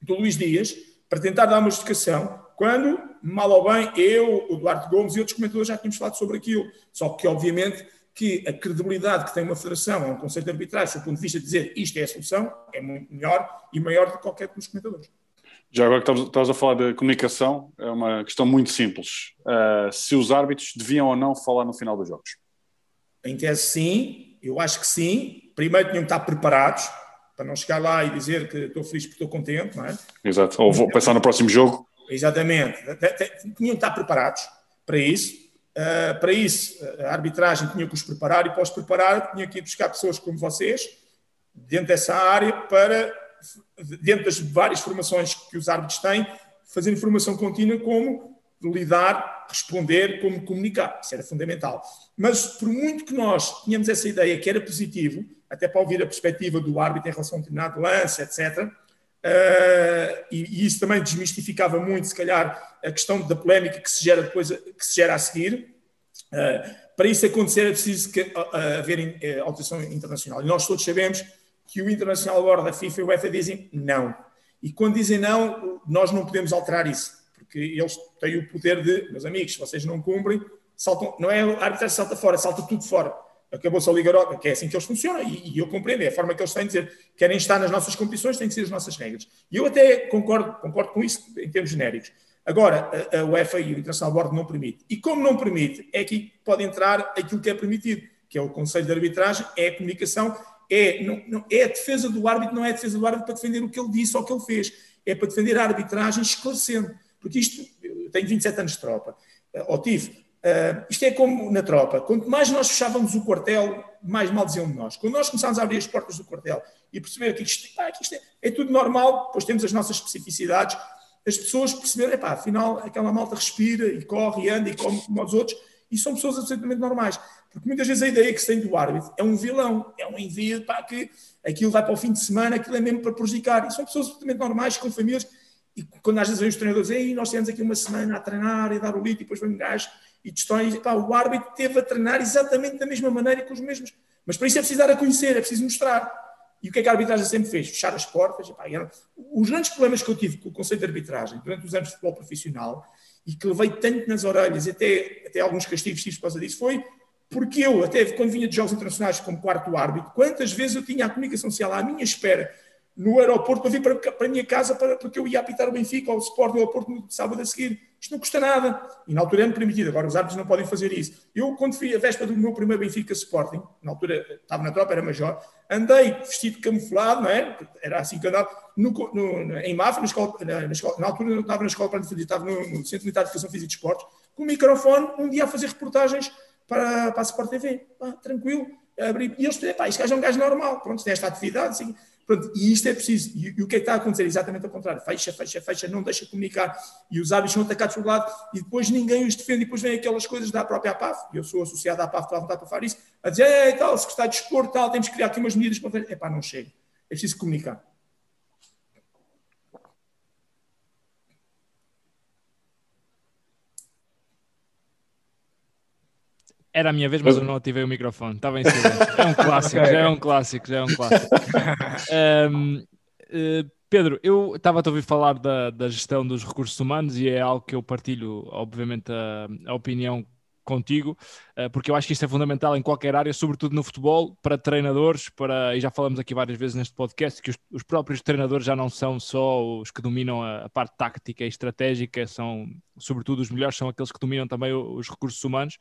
do Luís Dias, para tentar dar uma justificação, quando, mal ou bem, eu, o Duarte Gomes e outros comentadores já tínhamos falado sobre aquilo. Só que, obviamente, que a credibilidade que tem uma federação, um conceito de arbitragem, do ponto de vista de dizer isto é a solução, é muito melhor e maior do que qualquer dos comentadores. Já agora que estás a falar de comunicação, é uma questão muito simples. Uh, se os árbitros deviam ou não falar no final dos jogos? Em tese, sim. Eu acho que sim. Primeiro tinham que estar preparados para não chegar lá e dizer que estou feliz porque estou contente, não é? Exato. Ou vou pensar no próximo jogo. Exatamente. Tinham que estar preparados para isso. Uh, para isso, a arbitragem tinha que os preparar e para os preparar tinha que ir buscar pessoas como vocês dentro dessa área para, dentro das várias formações que os árbitros têm, fazer informação contínua como lidar, responder, como comunicar. Isso era fundamental. Mas por muito que nós tínhamos essa ideia que era positivo, até para ouvir a perspectiva do árbitro em relação a um determinado lance, etc., Uh, e, e, isso também desmistificava muito, se calhar, a questão da polémica que se gera depois, que se gera a seguir. Uh, para isso acontecer é preciso que, uh, haver autorização internacional. E nós todos sabemos que o International Board da FIFA e o UEFA dizem não. E quando dizem não, nós não podemos alterar isso, porque eles têm o poder de, meus amigos, se vocês não cumprem, saltam, não é a arbitragem salta fora, salta tudo fora acabou-se a Liga Europa, que é assim que eles funcionam, e, e, eu compreendo, é a forma que eles têm de dizer, querem estar nas nossas competições, têm que ser as nossas regras. E eu até concordo, concordo com isso em termos genéricos. Agora, a, a UEFA e o International Board não permite. E como não permite, é que pode entrar aquilo que é permitido, que é o Conselho de Arbitragem, é a comunicação, é, não, não, é a defesa do árbitro, não é a defesa do árbitro para defender o que ele disse ou o que ele fez, é para defender a arbitragem esclarecendo. Porque isto, eu tenho 27 anos de tropa, ou tive, Uh, isto é como na tropa. Quanto mais nós fechávamos o quartel, mais mal diziam de nós. Quando nós começámos a abrir as portas do quartel e perceber que isto, pá, que isto é, é, tudo normal, depois temos as nossas especificidades, as pessoas perceberam, pá, afinal, aquela malta respira e corre e anda e come como os outros, e são pessoas absolutamente normais. Porque muitas vezes a ideia que se tem do árbitro é um vilão, é um envio, pá, que aquilo vai para o fim de semana, aquilo é mesmo para prejudicar. E são pessoas absolutamente normais, com famílias, e quando às vezes os treinadores, ei, nós temos aqui uma semana a treinar e dar o lito, e depois vem um gajo e destrói. Pá, o árbitro teve a treinar exatamente da mesma maneira com os mesmos. Mas para isso é preciso dar a conhecer, é preciso mostrar. E o que é que a arbitragem sempre fez? Fechar as portas. Pá. Os grandes problemas que eu tive com o conceito de arbitragem durante os anos de futebol profissional e que levei tanto nas orelhas, até, até alguns castigos tive por causa disso, foi porque eu, até quando vinha de jogos internacionais como quarto árbitro, quantas vezes eu tinha a comunicação social à minha espera no aeroporto para vir para, para a minha casa para, porque eu ia apitar o Benfica ou o Sport no aeroporto no sábado a seguir. Isto não custa nada. E na altura é permitido. Agora os árbitros não podem fazer isso. Eu, quando fui a véspera do meu primeiro Benfica Sporting, na altura estava na tropa, era major, andei vestido camuflado, não é? Era assim que andava, no, no, em Mafra, na, na, na, altura eu estava na escola para estava no, no Centro Militar de Educação Física e Esportes, com o microfone, um dia a fazer reportagens para, para a Sport TV. Pá, tranquilo. Abri, e eles pá, este gajo é um gajo normal, pronto, tem esta atividade, assim. Pronto, e isto é preciso. E, e, o que é que está a acontecer? Exatamente ao contrário. Fecha, fecha, fecha, não deixa comunicar. E os hábitos são atacados por lado e depois ninguém os defende. E depois vem aquelas coisas da própria APAF. Eu sou associado à APAF, estou a vontade para falar isso. A dizer, tal, se gostar de expor, tal, temos que criar aqui umas medidas para. É pá, não chega. É preciso comunicar. Era a minha vez, mas eu não ativei o microfone. Estava em silêncio. *laughs* É um clássico, já é um clássico, já é um clássico. Um, uh, eh, Pedro, eu estava a ouvir falar da, da, gestão dos recursos humanos e é algo que eu partilho, obviamente, a, a opinião contigo, uh, porque eu acho que isto é fundamental em qualquer área, sobretudo no futebol, para treinadores, para, e já falamos aqui várias vezes neste podcast, que os, os próprios treinadores já não são só os que dominam a, a, parte tática e estratégica, são, sobretudo, os melhores são aqueles que dominam também os recursos humanos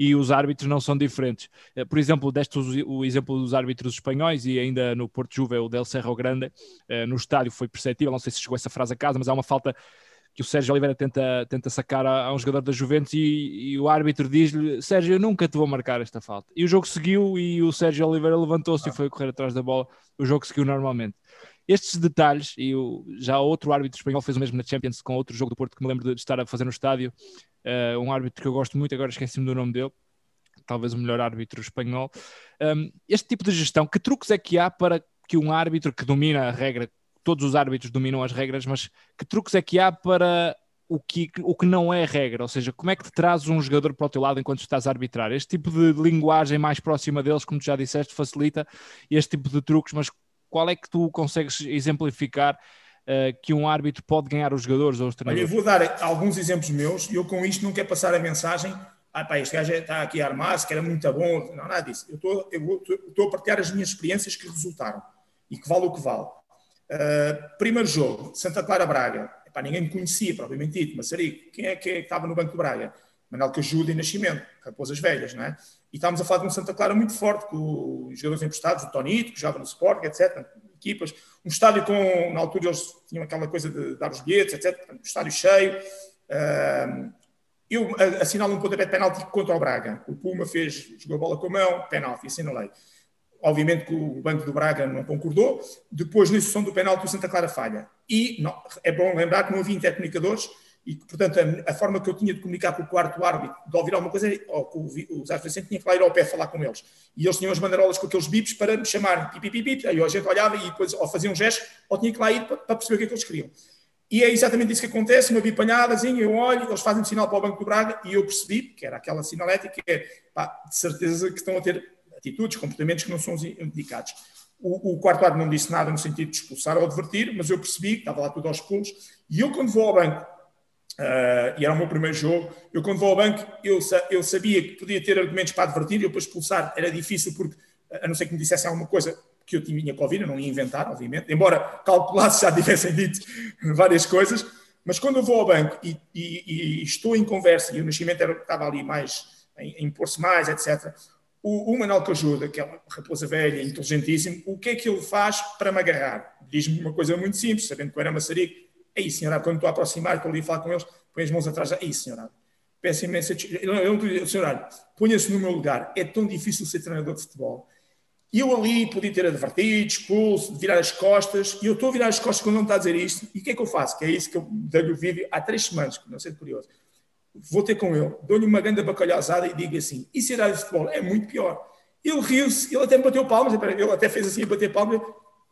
e os árbitros não são diferentes. Eh, por exemplo, deste o exemplo dos árbitros espanhóis e ainda no Porto Juve, o Del Cerro Grande, eh, no estádio foi perceptível, não sei se chegou essa frase a casa, mas há uma falta que o Sérgio Oliveira tenta, tenta sacar a, a um jogador da Juventus e, e o árbitro diz-lhe Sérgio, eu nunca te vou marcar esta falta. E o jogo seguiu e o Sérgio Oliveira levantou-se ah. e foi correr atrás da bola. O jogo seguiu normalmente. Estes detalhes, e o, já outro árbitro espanhol fez o mesmo na Champions com outro jogo do Porto que me lembro de estar a fazer no estádio, uh, um árbitro que eu gosto muito, agora esqueci-me do nome dele, talvez o melhor árbitro espanhol. Um, este tipo de gestão, que truques é que há para que um árbitro que domina a regra, todos os árbitros dominam as regras, mas que truques é que há para o que, o que não é regra, ou seja, como é que te trazes um jogador para o teu lado enquanto estás a arbitrar? Este tipo de linguagem mais próxima deles, como tu já disseste, facilita este tipo de truques, mas qual é que tu consegues exemplificar uh, que um árbitro pode ganhar os jogadores ou os treinadores? Olha, eu vou dar alguns exemplos meus e eu com isto não quero passar a mensagem ah, pá, este gajo está aqui a armar-se, que era muito bom. Não, nada disso. Eu estou, eu estou a partilhar as minhas experiências que resultaram e que vale o que vale. Uh, primeiro jogo, Santa Clara Braga. Epá, ninguém me conhecia, propriamente dito. Maçarico, quem é que, é que estava no Banco de Braga? Manuel Cajuda e Nascimento, Raposas Velhas, não é? E estávamos a falar de um Santa Clara muito forte, com os jogadores emprestados, o Tonito, que jogava no Sport, etc. equipas, um estádio com, na altura eles tinham aquela coisa de dar os bilhetes, etc. Um estádio cheio. Eu assinalo um pontapé de penalti contra o Braga. O Puma fez, jogou a bola com a mão, penalti, assinalei. Obviamente que o banco do Braga não concordou. Depois, na execução do penalti, o Santa Clara falha. E não, é bom lembrar que não havia intercomunicadores e portanto, a, a, forma que eu tinha de comunicar com o quarto árbitro, de ouvir alguma coisa, ou os árbitros tinha que lá ir ao pé falar com eles. E eles tinham as banderolas com aqueles bips para me chamarem, pip, pip, pip, aí a gente olhava e depois ou fazia um gesto, ou tinha que lá ir para, para perceber o que é que eles queriam. E é exatamente isso que acontece, uma bipanhadazinha, eu olho, eles fazem um sinal para o Banco do Braga e eu percebi, que era aquela sinalética, que é, pá, de certeza que estão a ter atitudes, comportamentos que não são indicados. O, o quarto árbitro não disse nada no sentido de expulsar ou advertir, mas eu percebi que estava lá tudo aos pulos, e eu quando vou ao banco Uh, e era o meu primeiro jogo. Eu, quando vou ao banco, eu, eu sabia que podia ter argumentos para advertir, eu para expulsar era difícil, porque a não ser que me dissessem alguma coisa que eu tinha Covid, eu não ia inventar, obviamente, embora calculasse já *laughs* tivessem dito várias coisas. Mas quando eu vou ao banco e, e, e estou em conversa, e o Nascimento era, estava ali mais em impor-se mais, etc., o, o Manuel que ajuda, é uma raposa velha, inteligentíssimo, o que é que ele faz para me agarrar? Diz-me uma coisa muito simples, sabendo que eu era maçarico, Aí, senhora, quando estou a aproximar, estou ali a falar com eles, põe as mãos atrás. Aí, senhora, peço imensa. Eu não digo, senhora, ponha-se no meu lugar. É tão difícil ser treinador de futebol. Eu ali podia ter advertido, expulso, virar as costas, e eu estou a virar as costas quando não está a dizer isto, e o que é que eu faço? Que é isso que eu dei-lhe o vídeo há três semanas, não sei curioso. Vou ter com ele, dou-lhe uma grande bacalhosada e digo assim: e se de futebol? É muito pior. Ele riu-se, ele até me bateu palmas, ele até fez assim bater palmas,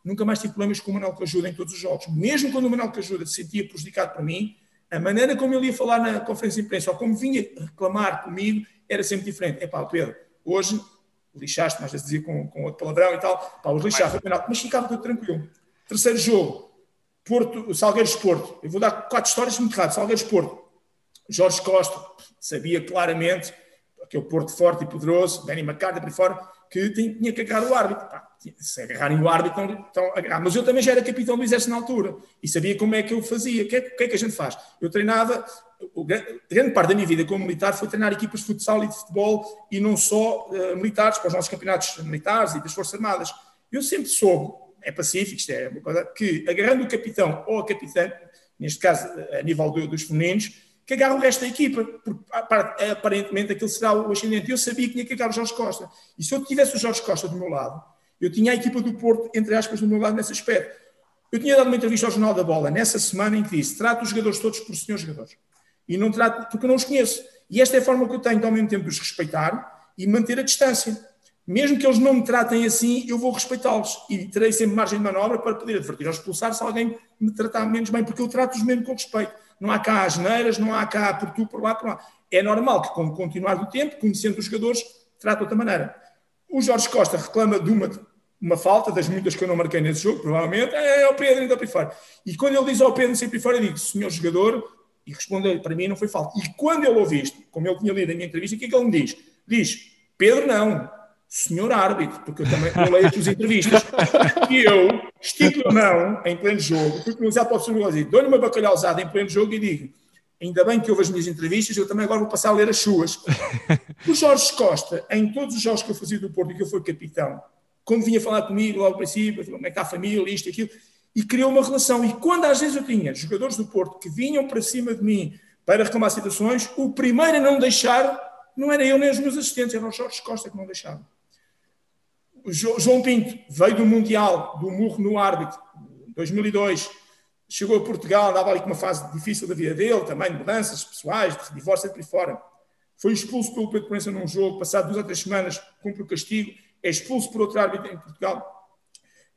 nunca mais tive problemas com o Manuel que ajuda em todos os jogos. Mesmo quando o Manuel que ajuda se sentia prejudicado por mim, a maneira como ele ia falar na conferência de imprensa ou como vinha reclamar comigo era sempre diferente. É pá, Pedro, hoje lixaste, mais vezes dizia com, com outro palavrão e tal, pá, os lixava, mas ficava tudo tranquilo. Terceiro jogo, Porto, Salgueiros Porto. Eu vou dar quatro histórias muito rápido. Salgueiros Porto. Jorge Costa sabia claramente, aquele Porto forte e poderoso, Benny McCarthy por fora, que tinha que agarrar o árbitro. Pá, se agarrarem o árbitro, então, agarrar. Mas eu também já era capitão do exército na altura e sabia como é que eu fazia. O que, é, que, é que a gente faz? Eu treinava, o, grande parte da minha vida como militar foi treinar equipas de futsal e de futebol e não só uh, militares, para os nossos campeonatos militares e das Forças Armadas. Eu sempre soube, é pacífico, isto é uma coisa, que agarrando o capitão ou a capitã, neste caso a nível do, dos femininos, que agarra o resto da equipa, porque aparentemente aquele será o ascendente. Eu sabia que tinha que agarrar o Jorge Costa. E se eu tivesse o Jorge Costa do meu lado, eu tinha a equipa do Porto, entre aspas, do meu lado nesse aspecto. Eu tinha dado uma entrevista ao Jornal da Bola nessa semana em que disse: trato os jogadores todos por senhores jogadores. E não trato, porque eu não os conheço. E esta é a forma que eu tenho de, ao mesmo tempo, de os respeitar e manter a distância. Mesmo que eles não me tratem assim, eu vou respeitá-los e terei sempre margem de manobra para poder advertir ou expulsar se alguém me tratar menos bem, porque eu trato-os mesmo com respeito não há cá as neiras, não há cá por tu, por lá, por lá. É normal que, com o continuar do tempo, conhecendo os jogadores, trate de outra maneira. O Jorge Costa reclama de uma, uma falta, das muitas que eu não marquei nesse jogo, provavelmente, é, é o Pedro ainda fora. E quando ele diz ao Pedro sempre fora, eu digo, senhor jogador, e responde para mim não foi falta. E quando ele ouve isto, como ele tinha lido a minha entrevista, o que é que ele me diz? Diz, Pedro não, senhor árbitro, porque eu também leio as entrevistas. E eu estico a mão em pleno jogo, fui pronunciado para o professor dou-lhe uma bacalhauzada em pleno jogo e digo: ainda bem que houve as minhas entrevistas, eu também agora vou passar a ler as suas. O Jorge Costa, em todos os jogos que eu fazia do Porto e que eu fui capitão, quando vinha falar comigo logo ao princípio, como é que está a família, isto e aquilo, e criou uma relação. E quando às vezes eu tinha jogadores do Porto que vinham para cima de mim para reclamar situações, o primeiro a não deixar não era eu nem os meus assistentes, era o Jorge Costa que não deixava. João Pinto veio do Mundial, do murro no árbitro, 2002, chegou a Portugal, andava ali com uma fase difícil da vida dele, também de mudanças pessoais, de divórcio e por fora. Foi expulso pelo Pedro Proença num jogo, passado duas ou três semanas, cumpre o castigo, é expulso por outro árbitro em Portugal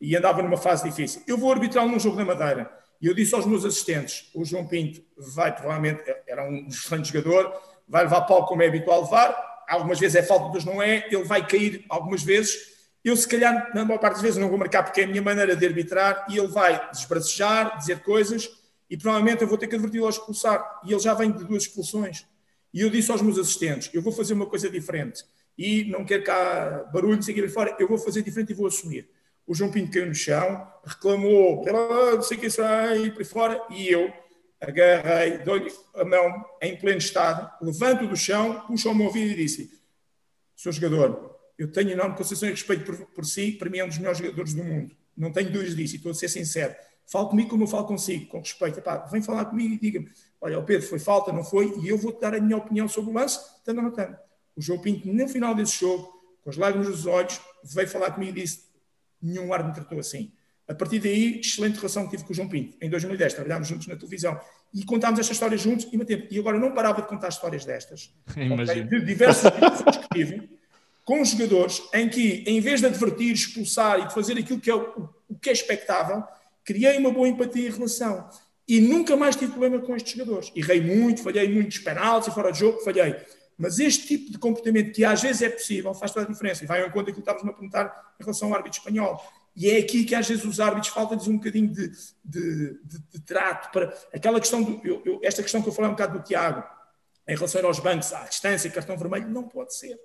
e andava numa fase difícil. Eu vou arbitrar num jogo da Madeira e eu disse aos meus assistentes: o João Pinto vai provavelmente, era um excelente jogador, vai levar pau como é habitual levar, algumas vezes é falta, outras não é, ele vai cair algumas vezes eu, se calhar, na maior parte das vezes, não vou marcar porque é a minha maneira de arbitrar e ele vai desbracejar, dizer coisas e provavelmente eu vou ter que adverti-lo ao expulsar. E ele já vem de duas expulsões. E eu disse aos meus assistentes: eu vou fazer uma coisa diferente e não quero cá barulho, seguir fora, eu vou fazer diferente e vou assumir. O João Pinto caiu no chão, reclamou, não sei o que aí, por fora, e eu agarrei, dou-lhe a mão em pleno estado, levanto do chão, puxo o meu ouvido e disse: Sou jogador, eu tenho enorme consideração e respeito por, por si, para mim é um dos melhores jogadores do mundo. não tenho dúvidas disso, e estou a ser sincero. Fale comigo como eu falo consigo, com respeito. Epá, vem falar comigo e diga-me: olha, o Pedro foi falta, não foi, e eu vou-te dar a minha opinião sobre o lance, tanto ou não. O João Pinto, no final desse jogo, com as lágrimas nos olhos, veio falar comigo e disse: nenhum árbitro me tratou assim. A partir daí, excelente relação que tive com o João Pinto. Em 2010, trabalhámos juntos na televisão e contámos estas histórias juntos e mantemos. E agora não parava de contar histórias destas, *laughs* okay, de diversas situações que tive, com jogadores em que, em vez de advertir, expulsar e de fazer aquilo que é o, o que é expectável, criei uma boa empatia em relação. E nunca mais tive problema com estes jogadores. Errei muito, falhei muitos penaltis e fora de jogo, falhei. Mas este tipo de comportamento, que às vezes é possível, faz toda a diferença. E vai ao encontro daquilo que estavas-me a perguntar em relação ao árbitro espanhol. E é aqui que às vezes os árbitros faltam-lhes um bocadinho de, de, de, de, trato para aquela questão do. Eu, eu, esta questão que eu falei um bocado do Tiago, em relação aos bancos, à distância, cartão vermelho, não pode ser.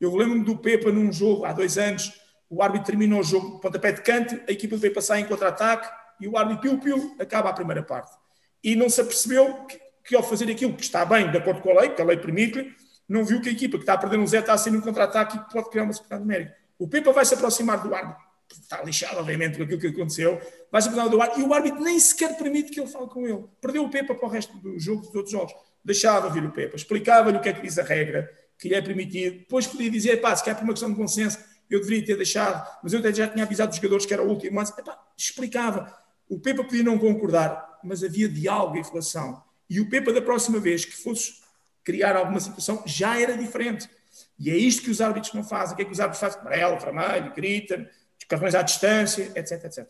Eu lembro-me do Pepa num jogo há dois anos, o árbitro terminou o jogo, pontapé de canto, a equipa veio passar em contra-ataque e o árbitro piu-piu acaba a primeira parte. E não se apercebeu que, que, ao fazer aquilo que está bem, de acordo com a lei, que a lei permite-lhe, não viu que a equipa que está a perder um zero está a sair num contra-ataque e pode criar uma secretária numérica. O Pepa vai se aproximar do árbitro está lixado, obviamente, por aquilo que aconteceu, vai-se aproximar do árbitro e o árbitro nem sequer permite que ele fale com ele. Perdeu o Pepa para o resto do jogo, dos outros jogos. Deixava vir o Pepa, explicava-lhe o que é que diz a regra, que lhe é permitido. Depois podia dizer, pá, se quer por uma questão de consenso, eu deveria ter deixado, mas eu já tinha avisado os jogadores que era o último ano. Epá, explicava. O Pepa podia não concordar, mas havia diálogo e relação. E o Pepa, da próxima vez que fosse criar alguma situação, já era diferente. E é isto que os árbitros não fazem. O que é que os árbitros fazem? Amarelo, vermelho, gritam, cartões à distância, etc, etc.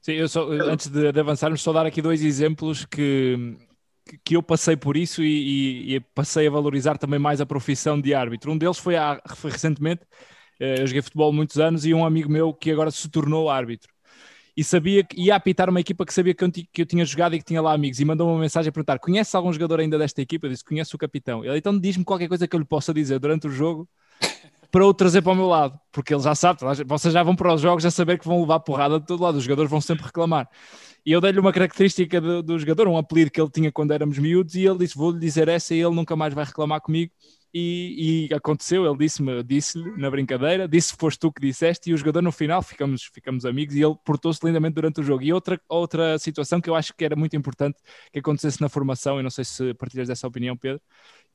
Sim, eu só, antes de, de avançarmos, só dar aqui dois exemplos que, que eu passei por isso e, e, e, passei a valorizar também mais a profissão de árbitro. Um deles foi, há, foi recentemente, eh, eu joguei futebol muitos anos e um amigo meu que agora se tornou árbitro. E sabia que ia apitar uma equipa que sabia que eu, que eu tinha jogado e que tinha lá amigos e mandou uma mensagem a perguntar: conhece algum jogador ainda desta equipa? Eu disse: conheço o capitão. Ele então diz-me qualquer coisa que eu lhe possa dizer durante o jogo para o trazer para o meu lado, porque ele já sabe, vocês já vão para os jogos a saber que vão levar porrada de todo lado, os jogadores vão sempre reclamar. E eu dei-lhe uma característica do, do, jogador, um apelido que ele tinha quando éramos miúdos, e ele disse: Vou-lhe dizer essa e ele nunca mais vai reclamar comigo. E, e aconteceu, ele disse-me, disse-lhe na brincadeira, disse foste tu que disseste, e o jogador no final ficamos, ficamos amigos e ele portou-se lindamente durante o jogo. E outra, outra situação que eu acho que era muito importante que acontecesse na formação, e não sei se partilhas dessa opinião, Pedro,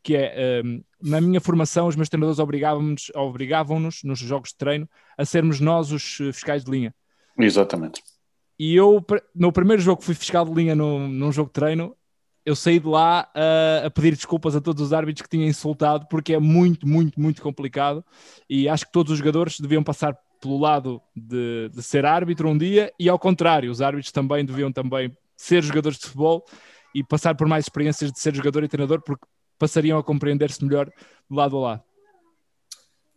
que é, um, na minha formação, os meus treinadores obrigavam-nos obrigavam nos jogos de treino a sermos nós os eh, fiscais de linha. Exatamente. E eu, no primeiro jogo que fui fiscal de linha num, num jogo de treino, eu saí de lá uh, a pedir desculpas a todos os árbitros que tinham insultado, porque é muito, muito, muito complicado. E acho que todos os jogadores deviam passar pelo lado de, de ser árbitro um dia, e ao contrário, os árbitros também deviam também ser jogadores de futebol e passar por mais experiências de ser jogador e treinador, porque passariam a compreender-se melhor de lado a lado.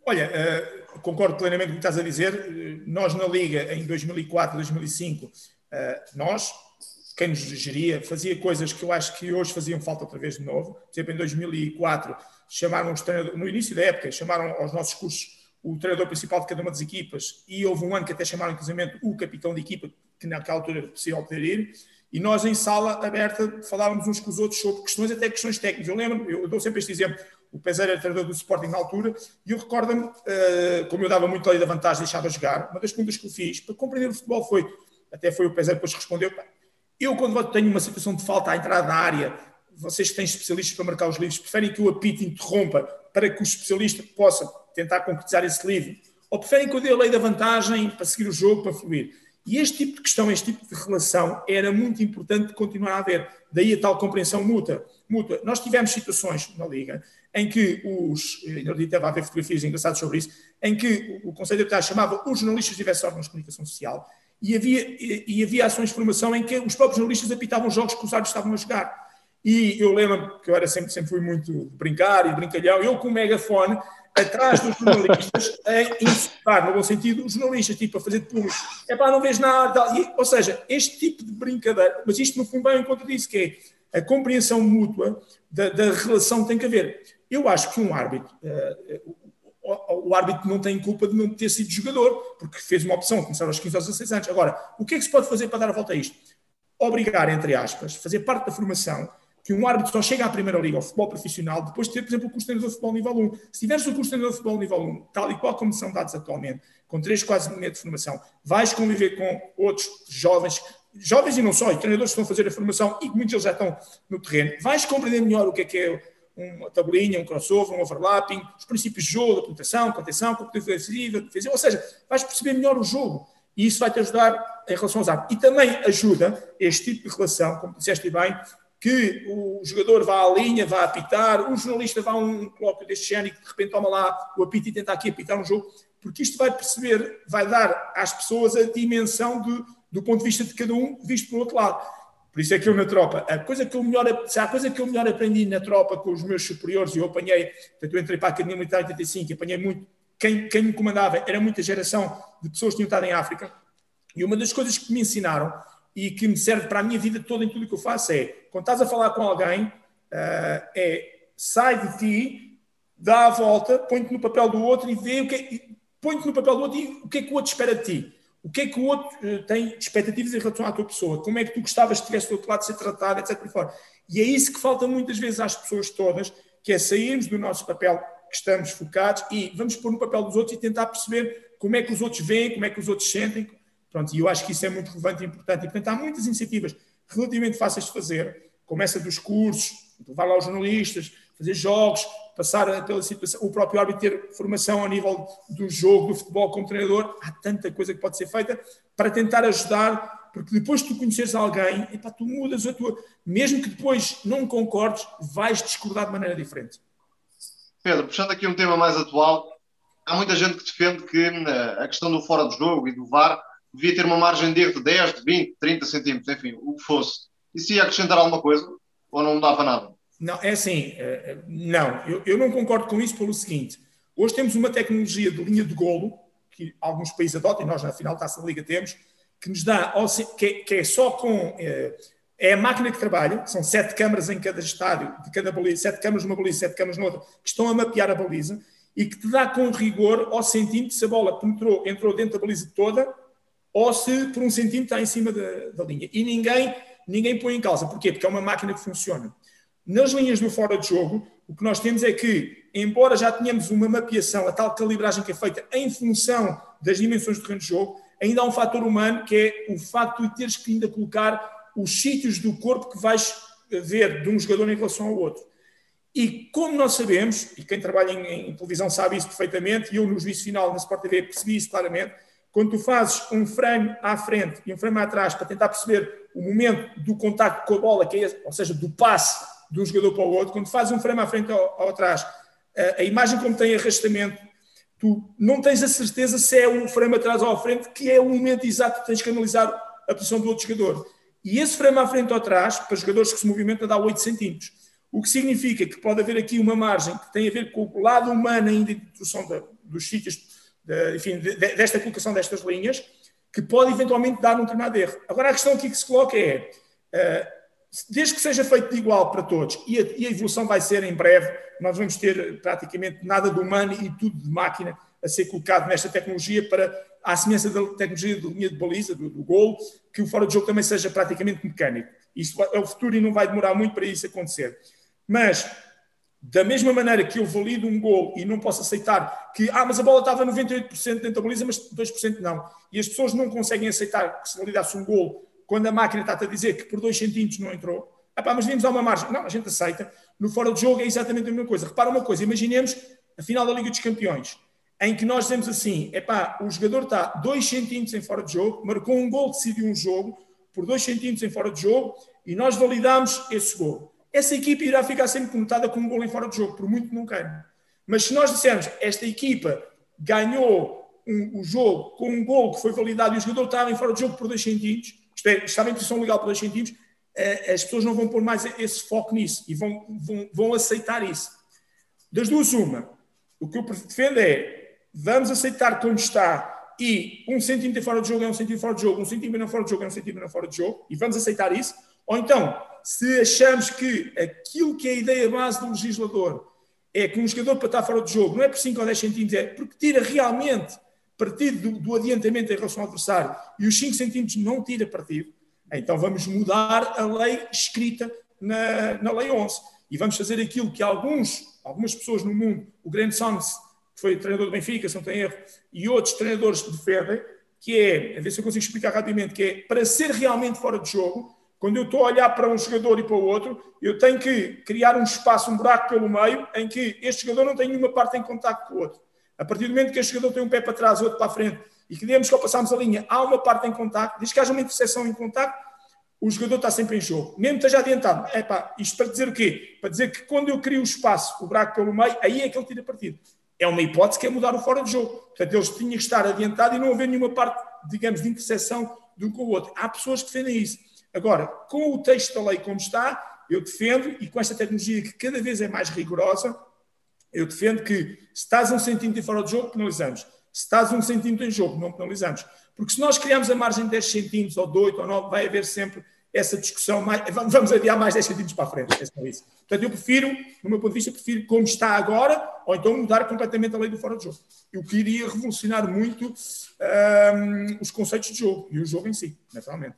Olha, uh, concordo plenamente com o que estás a dizer. Nós na Liga, em 2004, 2005, uh, nós, quem nos geria, fazia coisas que eu acho que hoje faziam falta outra vez de novo. Por exemplo, em 2004, chamaram os no início da época, chamaram aos nossos cursos o treinador principal de cada uma das equipas e houve um ano que até chamaram, inclusive, o capitão de equipa, que naquela altura era possível poder ir e nós em sala aberta falávamos uns com os outros sobre questões, até questões técnicas. Eu lembro, eu dou sempre este exemplo, o Peseiro era treinador do Sporting na altura, e eu recordo-me, uh, como eu dava muito ali da vantagem, deixava jogar, uma das perguntas que eu fiz para compreender o futebol foi, até foi o Peseiro depois respondeu, eu quando tenho uma situação de falta à entrada da área, vocês que têm especialistas para marcar os livros, preferem que o apito interrompa para que o especialista possa tentar concretizar esse livro, ou preferem que eu dê a lei da vantagem para seguir o jogo, para fluir? E este tipo de questão, este tipo de relação era muito importante continuar a haver. Daí a tal compreensão mútua. mútua. Nós tivemos situações na Liga em que os, eu estava a ver fotografias engraçadas sobre isso, em que o Conselho de Arbitragem chamava os jornalistas diversos órgãos de comunicação social e havia, e, e havia ações de formação em que os próprios jornalistas apitavam jogos que os árbitros estavam a jogar. E eu lembro que eu era sempre, sempre fui muito brincar e brincalhão, eu com o megafone atrás dos jornalistas *laughs* a insultar, no bom sentido, os jornalistas, tipo, a fazer de. É pá, não vês nada. E, ou seja, este tipo de brincadeira, mas isto no fundo vai em conta disso, que é a compreensão mútua da, da relação que tem que haver. Eu acho que um árbitro, uh, o, árbitro não tem culpa de não ter sido jogador, porque fez uma opção, começar aos 15 aos 16 anos. Agora, o que é que se pode fazer para dar a volta a isto? Obrigar, entre aspas, fazer parte da formação que um árbitro só chega à primeira liga, ao futebol profissional, depois de ter, por exemplo, o curso de treinador de futebol nível 1. Se tiveres o curso de treinador de futebol nível 1, tal e qual como são dados atualmente, com três quase meses de formação, vais conviver com outros jovens, jovens e não só, e treinadores que estão a fazer a formação e que muitos deles já estão no terreno, vais compreender melhor o que é que é uma tabelinha, um crossover, um overlapping, os princípios de jogo, a proteção, contenção, competição defensiva, ou seja, vais perceber melhor o jogo e isso vai-te ajudar em relação aos árbitros. E também ajuda este tipo de relação, como disseste bem, que o jogador vá à linha, vá apitar, um jornalista vá a um colóquio deste género que de repente toma lá o apito e tenta aqui apitar um jogo, porque isto vai perceber, vai dar às pessoas a dimensão de, do ponto de vista de cada um, visto por outro lado. Por isso é que eu na tropa, a coisa que eu melhor, se há coisa que eu melhor aprendi na tropa com os meus superiores, e eu apanhei, portanto eu entrei para a Academia Militar em 85 e apanhei muito, quem, quem me comandava era muita geração de pessoas que tinham estado em África, e uma das coisas que me ensinaram e que me serve para a minha vida toda em tudo o que eu faço é, quando estás a falar com alguém, uh, é sai de ti, dá a volta, põe-te no papel do outro e vê o que é, põe-te no papel do outro e o que é que o outro espera de ti. O que é que o outro uh, tem expectativas em relação à tua pessoa? Como é que tu gostavas que estivesse do outro lado de ser tratado, etc. E é isso que falta muitas vezes às pessoas todas, que é sairmos do nosso papel que estamos focados e vamos pôr no papel dos outros e tentar perceber como é que os outros veem, como é que os outros sentem, Pronto, e eu acho que isso é muito relevante e importante. E, portanto, há muitas iniciativas relativamente fáceis de fazer, como essa dos cursos, levar lá os jornalistas, fazer jogos, passar pela situação, o próprio árbitro ter formação a nível do jogo, do futebol como treinador. Há tanta coisa que pode ser feita para tentar ajudar, porque depois que tu conheceres alguém, epá, tu mudas a tua. Mesmo que depois não concordes, vais discordar de maneira diferente. Pedro, puxando aqui um tema mais atual, há muita gente que defende que eh, a questão do fora do jogo e do VAR devia ter uma margem de erro de 10, de 20, 30 centímetros, enfim, o que fosse. Isso ia acrescentar alguma coisa? Ou não dava nada? Não, é assim, eh, eh, não, eu, eu não concordo com isso pelo seguinte. Hoje temos uma tecnologia de linha de golo, que alguns países adotam, e nós na final Taça da Liga temos, que nos dá, que é, só com. É, é a máquina que trabalha, são sete câmaras em cada estádio, de cada baliza, sete câmaras numa baliza, sete câmaras noutra, que estão a mapear a baliza e que te dá com rigor ao centímetro se a bola entrou dentro da baliza toda ou se por um centímetro está em cima da, da linha. E ninguém, ninguém põe em causa. Porquê? Porque é uma máquina que funciona. Nas linhas do fora de jogo, o que nós temos é que, embora já tenhamos uma mapeação, a tal calibragem que é feita em função das dimensões do terreno de jogo, ainda há um fator humano que é o facto de teres que ainda colocar os sítios do corpo que vais ver de um jogador em relação ao outro. E como nós sabemos, e quem trabalha em, em televisão sabe isso perfeitamente, e eu no juízo final na Sport TV percebi isso claramente, quando tu fazes um frame à frente e um frame atrás para tentar perceber o momento do contacto com a bola, que é, ou seja, do passe de um jogador para o outro, quando fazes um frame à frente ou, atrás, a, imagem como tem arrastamento, tu não tens a certeza se é um frame atrás ou à frente, que é o momento exato que tens que analisar a posição do outro jogador. E esse frame à frente ou atrás, para jogadores que se movimentam, dá 8 centímetros. O que significa que pode haver aqui uma margem que tem a ver com o lado humano ainda de introdução dos sítios de, enfim, de, desta colocação destas linhas, que pode eventualmente dar um determinado erro. Agora, a questão aqui que se coloca é, uh, desde que seja feito de igual para todos, e a, e a, evolução vai ser em breve, nós vamos ter praticamente nada de humano e tudo de máquina a ser colocado nesta tecnologia para, à semelhança da tecnologia de linha de baliza, do, do golo, que o fora de jogo também seja praticamente mecânico. Isso é o futuro e não vai demorar muito para isso acontecer. Mas da mesma maneira que eu valido um gol e não posso aceitar que, ah, mas a bola estava 98% dentro da baliza, mas 2% não. E as pessoas não conseguem aceitar que se validasse um gol quando a máquina está a dizer que por 2 centímetros não entrou. Ah, pá, mas vimos a uma margem. Não, a gente aceita. No fora de jogo é exatamente a mesma coisa. Repara uma coisa, imaginemos a final da Liga dos Campeões, em que nós dizemos assim, é pá, o jogador está 2 centímetros em fora de jogo, marcou um gol, decidiu um jogo, por 2 centímetros em fora de jogo, e nós validamos esse gol essa equipa irá ficar sempre conotada com um gol em fora de jogo, por muito que não queira. Mas se nós dissermos esta equipa ganhou um, o jogo com um gol que foi validado e o jogador estava em fora de jogo por 2 centímetros, isto é, em posição legal por 2 centímetros, eh, as pessoas não vão pôr mais esse foco nisso e vão, vão, vão aceitar isso. Das duas, uma. O que eu defendo é vamos aceitar como está e um centímetro fora de jogo é um centímetro fora de jogo, um centímetro fora de jogo é um centímetro fora de jogo, e vamos aceitar isso. Ou então, se achamos que aquilo que é a ideia base do legislador é que um jogador para estar fora de jogo não é por 5 ou 10 centímetros, é porque tira realmente partido do, do adiantamento em relação ao adversário e os 5 centímetros não tira partido, então vamos mudar a lei escrita na, na Lei 11. E vamos fazer aquilo que alguns, algumas pessoas no mundo, o Grande Sons, que foi treinador do Benfica, se não tem erro, e outros treinadores defendem, que é, a ver se eu consigo explicar rapidamente, que é para ser realmente fora de jogo, quando eu estou a olhar para um jogador e para o outro, eu tenho que criar um espaço, um buraco pelo meio, em que este jogador não tem nenhuma parte em contato com o outro. A partir do momento que este jogador tem um pé para trás, outro para a frente, e que digamos que ao passarmos a linha há uma parte em contato, desde que haja uma interseção em contato, o jogador está sempre em jogo. Mesmo que esteja adiantado. É pá, isto para dizer o quê? Para dizer que quando eu crio o espaço, o buraco pelo meio, aí é que ele tira partido. É uma hipótese que é mudar o fora de jogo. Portanto, eles tinham que estar adiantado e não haver nenhuma parte, digamos, de interseção de um com o outro. Há pessoas que defendem isso. Agora, com o texto da lei como está, eu defendo, e com esta tecnologia que cada vez é mais rigorosa, eu defendo que se estás um centímetro fora de jogo, penalizamos. Se estás um centímetro em jogo, não penalizamos. Porque se nós criarmos a margem de 10 centímetros, ou de 8 ou 9, vai haver sempre essa discussão. Mais, vamos adiar mais 10 centímetros para a frente. É só isso. Portanto, eu prefiro, no meu ponto de vista, prefiro como está agora, ou então mudar completamente a lei do fora de jogo. Eu queria revolucionar muito um, os conceitos de jogo e o jogo em si, naturalmente.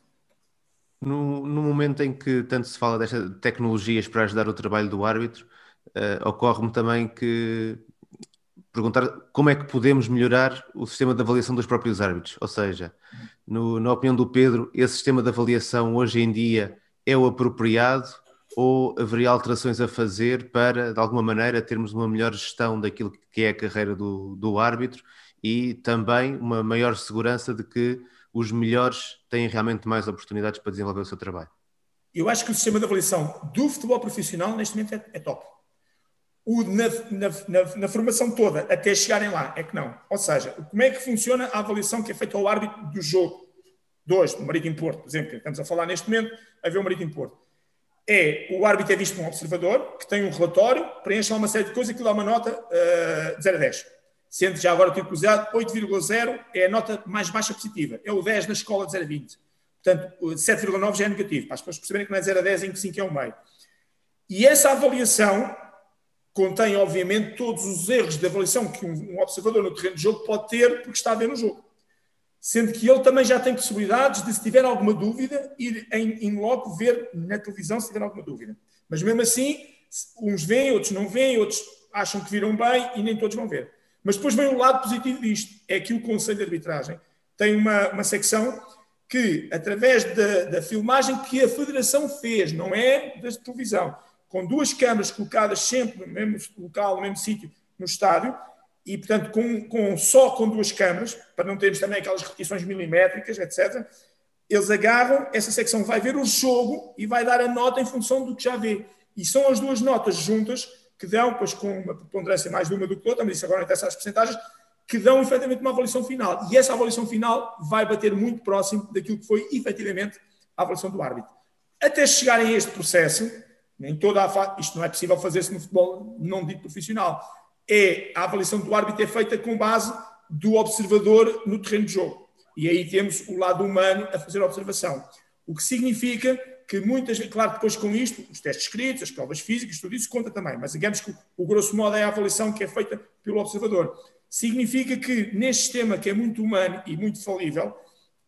No, no, momento em que tanto se fala destas tecnologias para ajudar o trabalho do árbitro, uh, ocorre-me também que perguntar como é que podemos melhorar o sistema de avaliação dos próprios árbitros. Ou seja, no, na opinião do Pedro, esse sistema de avaliação hoje em dia é o apropriado ou haveria alterações a fazer para, de alguma maneira, termos uma melhor gestão daquilo que é a carreira do, do árbitro e também uma maior segurança de que os melhores têm realmente mais oportunidades para desenvolver o seu trabalho? Eu acho que o sistema de avaliação do futebol profissional neste momento é, é top. O, na, na, na, na, formação toda, até chegarem lá, é que não. Ou seja, como é que funciona a avaliação que é feita ao árbitro do jogo? Dois, do Marítimo Porto, por exemplo, que estamos a falar neste momento, a ver o Marítimo Porto. É, o árbitro é visto por um observador, que tem um relatório, preenche lá uma série de coisas que dá uma nota uh, de 0 a 10 sendo já agora tive cruzado, 8,0 é a nota mais baixa positiva. É o 10 na escola de 0 a 20. Portanto, 7,9 já é negativo, para as pessoas perceberem que não é 0 a 10, em que 5 é um meio. E essa avaliação contém, obviamente, todos os erros de avaliação que um observador no terreno de jogo pode ter porque está a ver no jogo. Sendo que ele também já tem possibilidades de, se tiver alguma dúvida, ir em, em logo ver na televisão se tiver alguma dúvida. Mas mesmo assim, uns veem, outros não veem, outros acham que viram bem e nem todos vão ver. Mas depois vem o lado positivo disto, é que o Conselho de Arbitragem tem uma, uma secção que, através da, da filmagem que a Federação fez, não é da televisão, com duas câmaras colocadas sempre no mesmo local, no mesmo sítio, no estádio, e, portanto, com, com, só com duas câmaras, para não termos também aquelas repetições milimétricas, etc., eles agarram, essa secção vai ver o jogo e vai dar a nota em função do que já vê. E são as duas notas juntas que dão, pois com uma preponderância mais de uma do que outra, mas isso agora interessa as porcentagens, que dão efetivamente uma avaliação final. E essa avaliação final vai bater muito próximo daquilo que foi efetivamente a avaliação do árbitro. Até chegarem a este processo, nem toda a isto não é possível fazer-se no futebol não dito profissional, é a avaliação do árbitro é feita com base do observador no terreno de jogo. E aí temos o lado humano a fazer a observação. O que significa que muitas claro, depois com isto, os testes escritos, as provas físicas, tudo isso conta também, mas digamos que o grosso modo é a avaliação que é feita pelo observador. Significa que neste sistema que é muito humano e muito falível,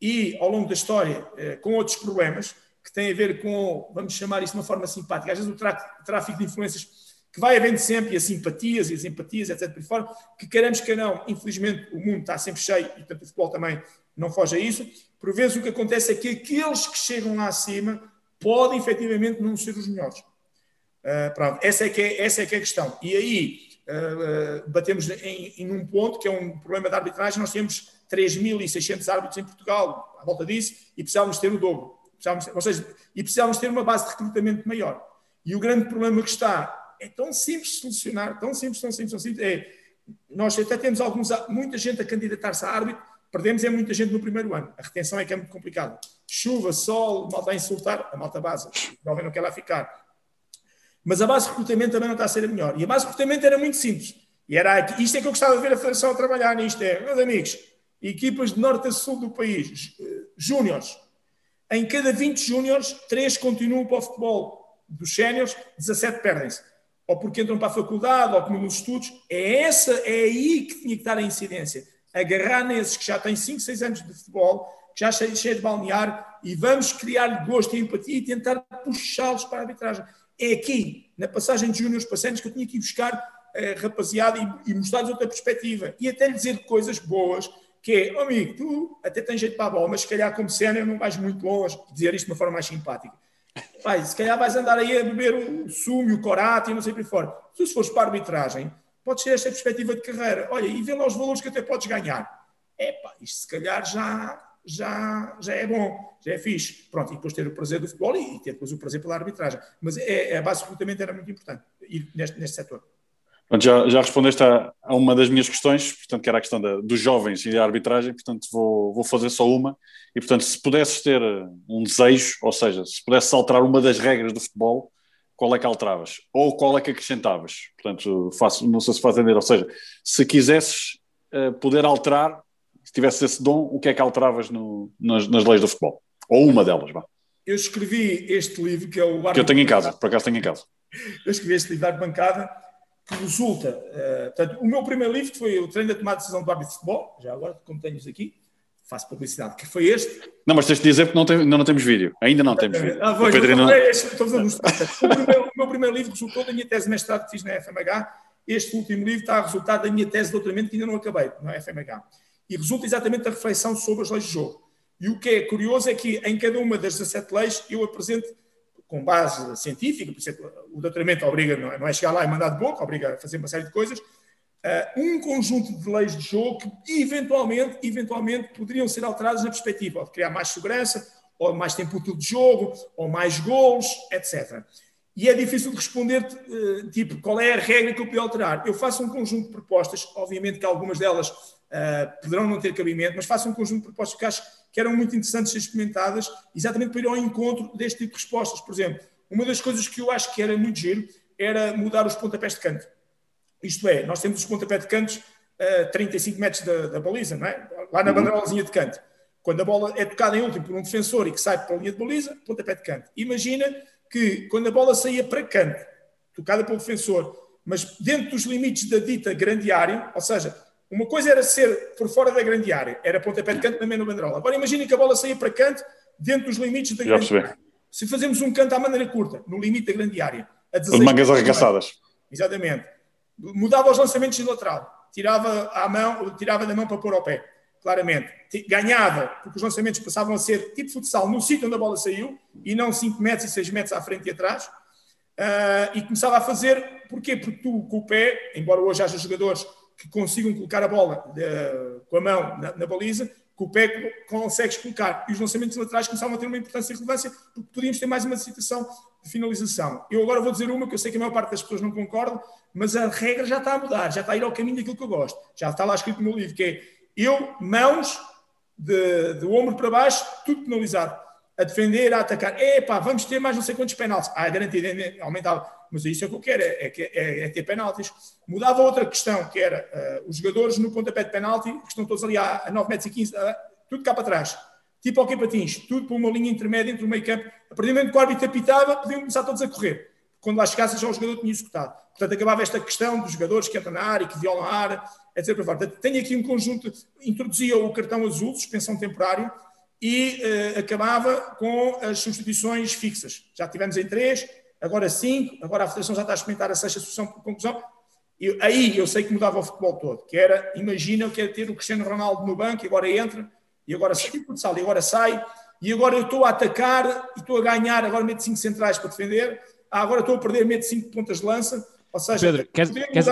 e ao longo da história eh, com outros problemas, que têm a ver com, vamos chamar isso de uma forma simpática, às vezes o tráfico de influências que vai havendo sempre, e as simpatias e as empatias, etc. Por fora, que queremos que não, infelizmente o mundo está sempre cheio, e portanto o futebol também não foge a isso. Por vezes o que acontece é que aqueles que chegam lá acima podem efetivamente não ser os melhores. Uh, pronto, essa é, que é, essa é que é a questão. E aí uh, batemos em, em, um ponto que é um problema de arbitragem. Nós temos 3.600 árbitros em Portugal, à volta disso, e precisávamos ter o dobro. Precisávamos, ou seja, e precisávamos ter uma base de recrutamento maior. E o grande problema que está é tão simples de solucionar, tão simples, tão simples, tão simples. É, nós até temos alguns, muita gente a candidatar-se a árbitro, perdemos é muita gente no primeiro ano. A retenção é que é muito complicada chuva, sol, malta a insultar, a malta base, jovem não quer lá ficar. Mas a base de recrutamento também não está a ser a melhor. E a base de recrutamento era muito simples. E era aqui, isto é que eu gostava de ver a Federação a trabalhar nisto. É, meus amigos, equipas de norte a sul do país, eh, júniores. Em cada 20 júniores, 3 continuam para o futebol. Dos séniores, 17 perdem-se. Ou porque entram para a faculdade, ou como nos estudos. É, essa, é aí que tinha que estar a incidência. Agarrar nesses que já têm 5, 6 anos de futebol já cheio, cheio de balnear, e vamos criar gosto e empatia e tentar puxá-los para a arbitragem. É aqui, na passagem de júniores para sénios, que eu tinha que ir buscar eh, rapaziada e, e mostrar-lhes outra perspectiva. E até lhe dizer coisas boas, que é, oh, amigo, tu até tens jeito para a bola, mas se calhar como sénior não vais muito longe, dizer isto de uma forma mais simpática. Pai, se calhar vais andar aí a beber o sumo, o corate e não sei por fora. Tu se fores para a arbitragem, podes ter esta perspectiva de carreira. Olha, e vê lá os valores que até podes ganhar. É pá, isto se calhar já, já, já é bom, já é fixe. Pronto, e depois ter o prazer do futebol e ter depois o prazer pela arbitragem. Mas é, é a base era muito importante ir neste, neste setor. Já, já respondeste a, a, uma das minhas questões, portanto, que era a questão da, dos jovens e da arbitragem, portanto, vou, vou fazer só uma. E, portanto, se pudesses ter um desejo, ou seja, se pudesses alterar uma das regras do futebol, qual é que alteravas? Ou qual é que acrescentavas? Portanto, faço, não sei se faz entender. Ou seja, se quisesses uh, poder alterar, se tivesse esse dom, o que é que alteravas no, nas, nas, leis do futebol? Ou uma delas, vá. Eu escrevi este livro, que é o... Que eu tenho em casa, por acaso tenho em casa. Eu escrevi este livro de bancada, que resulta... Uh, portanto, o meu primeiro livro, que foi o treino da tomada de decisão do árbitro de futebol, já agora, como tenho isso aqui, faço publicidade, que foi este. Não, mas tens de dizer porque não, tem, não, não temos vídeo. Ainda não temos vídeo. Ah, pois, Pedro, não... é a mostrar. O, primeiro, o meu primeiro livro resultou da minha tese de mestrado que fiz na FMH. Este último livro está a resultar da minha tese de doutoramento que ainda não acabei na FMH. E resulta exatamente da reflexão sobre as leis de jogo. E o que é curioso é que em cada uma das 17 leis eu apresento com base científica, por exemplo, o doutoramento obriga, não é, não é chegar lá e mandar de boca, obriga a fazer uma série de coisas, uh, um conjunto de leis de jogo que eventualmente, eventualmente poderiam ser alteradas na perspectiva de criar mais segurança, ou mais tempo útil de jogo, ou mais gols, etc. E é difícil de responder, uh, tipo, qual é a regra que eu podia alterar? Eu faço um conjunto de propostas, obviamente que algumas delas uh, poderão não ter cabimento, mas faço um conjunto de propostas que acho que eram muito interessantes de ser experimentadas, exatamente para ir ao encontro deste tipo de respostas. Por exemplo, uma das coisas que eu acho que era muito giro era mudar os pontapés de canto. Isto é, nós temos os pontapés de cantos a 35 metros da, da baliza, não é? lá na uhum. bandeirolazinha de canto. Quando a bola é tocada em último por um defensor e que sai para a linha de baliza, pontapé de canto. Imagina que quando a bola saía para canto, tocada pelo defensor, mas dentro dos limites da dita grande área, ou seja, uma coisa era ser por fora da grande área, era pontapé de canto também no banderola. Agora imagina que a bola saía para canto dentro dos limites da grande área. Se fazemos um canto à maneira curta, no limite da grande área, a 16 mangas arregaçadas. Exatamente mudava os lançamentos de lateral, tirava, a mão, tirava da mão para pôr ao pé, claramente. Ganhava, porque os lançamentos passavam a ser tipo futsal, no sítio onde a bola saiu, e não 5 metros e 6 metros à frente e atrás. Uh, e começava a fazer, porquê? Porque tu, com o pé, embora hoje haja jogadores que consigam colocar a bola uh, com a mão na, na baliza, com o pé consegues colocar. E os lançamentos laterais começavam a ter uma importância e relevância, porque podíamos ter mais uma situação de finalização. Eu agora vou dizer uma que eu sei que a maior parte das pessoas não concordam, mas a regra já está a mudar, já está a ir ao caminho daquilo que eu gosto. Já está lá escrito no meu livro, que é eu, mãos, de, de ombro para baixo, tudo penalizado. A defender, a atacar. Epá, vamos ter mais não sei quantos penaltis. Ah, garantida, aumentava. Mas isso é o que eu quero, é, é, é, é ter penaltis. Mudava outra questão, que era uh, os jogadores no pontapé de penalti, que estão todos ali a, a 9 metros e 15, uh, tudo cá para trás. Tipo ao que patins, tudo por uma linha intermédia entre o meio campo. A partir do momento que o árbitro apitava, podiam começar todos a correr. Quando lá chegasse, já o jogador tinha executado. Portanto, acabava esta questão dos jogadores que entram na área, que violam a área, etc. Portanto, tenho aqui um conjunto, introduzia o cartão azul, suspensão temporária, e uh, acabava com as substituições fixas. Já tivemos em três, agora cinco, agora a Federação já está a experimentar a sexta solução por conclusão. E aí eu sei que mudava o futebol todo, que era, imagina que era ter o Cristiano Ronaldo no banco e agora entra, e agora sai, tipo e agora sai, e agora eu estou a atacar e estou a ganhar, agora meto cinco centrais para defender, ah, agora estou a perder, meto cinco pontas de lança, ou seja, Pedro, queres, queres,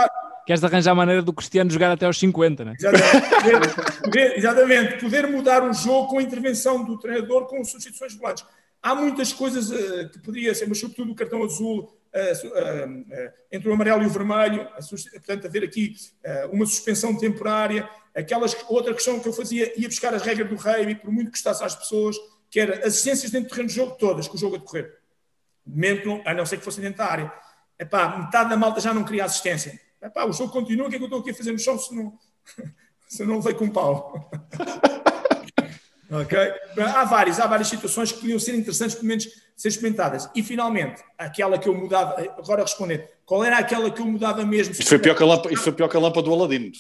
queres arranjar a maneira do Cristiano jogar até aos 50, né? Exatamente. Poder, exatamente. Poder mudar o jogo com a intervenção do treinador com substituições volantes. Há muitas coisas uh, que poderia ser, mas sobretudo o cartão azul, uh, uh, entre o amarelo e o vermelho, portanto, haver aqui uma suspensão temporária. Aquelas, outra questão que eu fazia, ia buscar as regras do rei, e por muito que custasse às pessoas, que era assistências dentro do terreno de jogo, todas, com o jogo a decorrer. Momento, a não ser que fosse dentro da área. Epá, metade da malta já não queria assistência. Epá, o jogo continua, o que é que eu estou aqui a fazer no chão se não, *laughs* se não levei com um pau? *laughs* ok? Há várias, há várias situações que podiam ser interessantes, pelo menos, ser experimentadas. E, finalmente, aquela que eu mudava, agora responder, qual era aquela que eu mudava mesmo? Isto foi pior que a lâmpada, foi pior que a lâmpada do Aladino.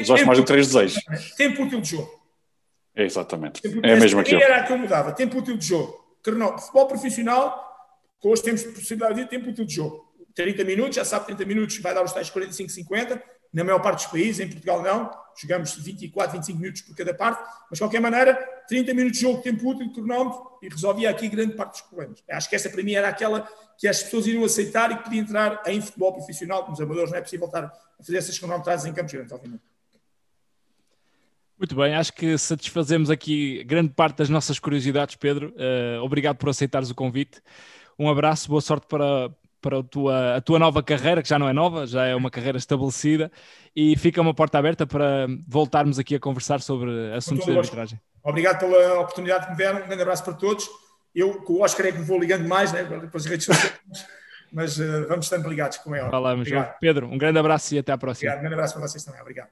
Usaste mais do que três desejos. Tempo útil de jogo. É exatamente. É a mesma que eu. Era a que eu mudava. Tempo útil de jogo. Futebol profissional, hoje temos possibilidade de tempo útil de jogo. 30 minutos, já sabe, 30 minutos vai dar os tais 45, 50. Na maior parte dos países, em Portugal não. Jogamos 24, 25 minutos por cada parte. Mas, de qualquer maneira, 30 minutos de jogo, tempo útil, cronómetro, e resolvia aqui grande parte dos problemas. Acho que essa, para mim, era aquela que as pessoas iriam aceitar e que podia entrar em futebol profissional. Nos amadores não é possível voltar a fazer essas cronometragens em campos grandes, obviamente. Muito bem, acho que satisfazemos aqui grande parte das nossas curiosidades, Pedro. Uh, obrigado por aceitares o convite. Um abraço, boa sorte para, para a tua, a tua nova carreira, que já não é nova, já é uma carreira estabelecida, e fica uma porta aberta para voltarmos aqui a conversar sobre assuntos de arbitragem. Obrigado pela oportunidade que me deram, um grande abraço para todos. Eu, com o Oscar, é que me vou ligando mais, né, as redes sociais, *laughs* mas uh, vamos estando ligados, como é óbvio. Falamos, Pedro, um grande abraço e até à próxima. Obrigado, um grande abraço para vocês também, obrigado.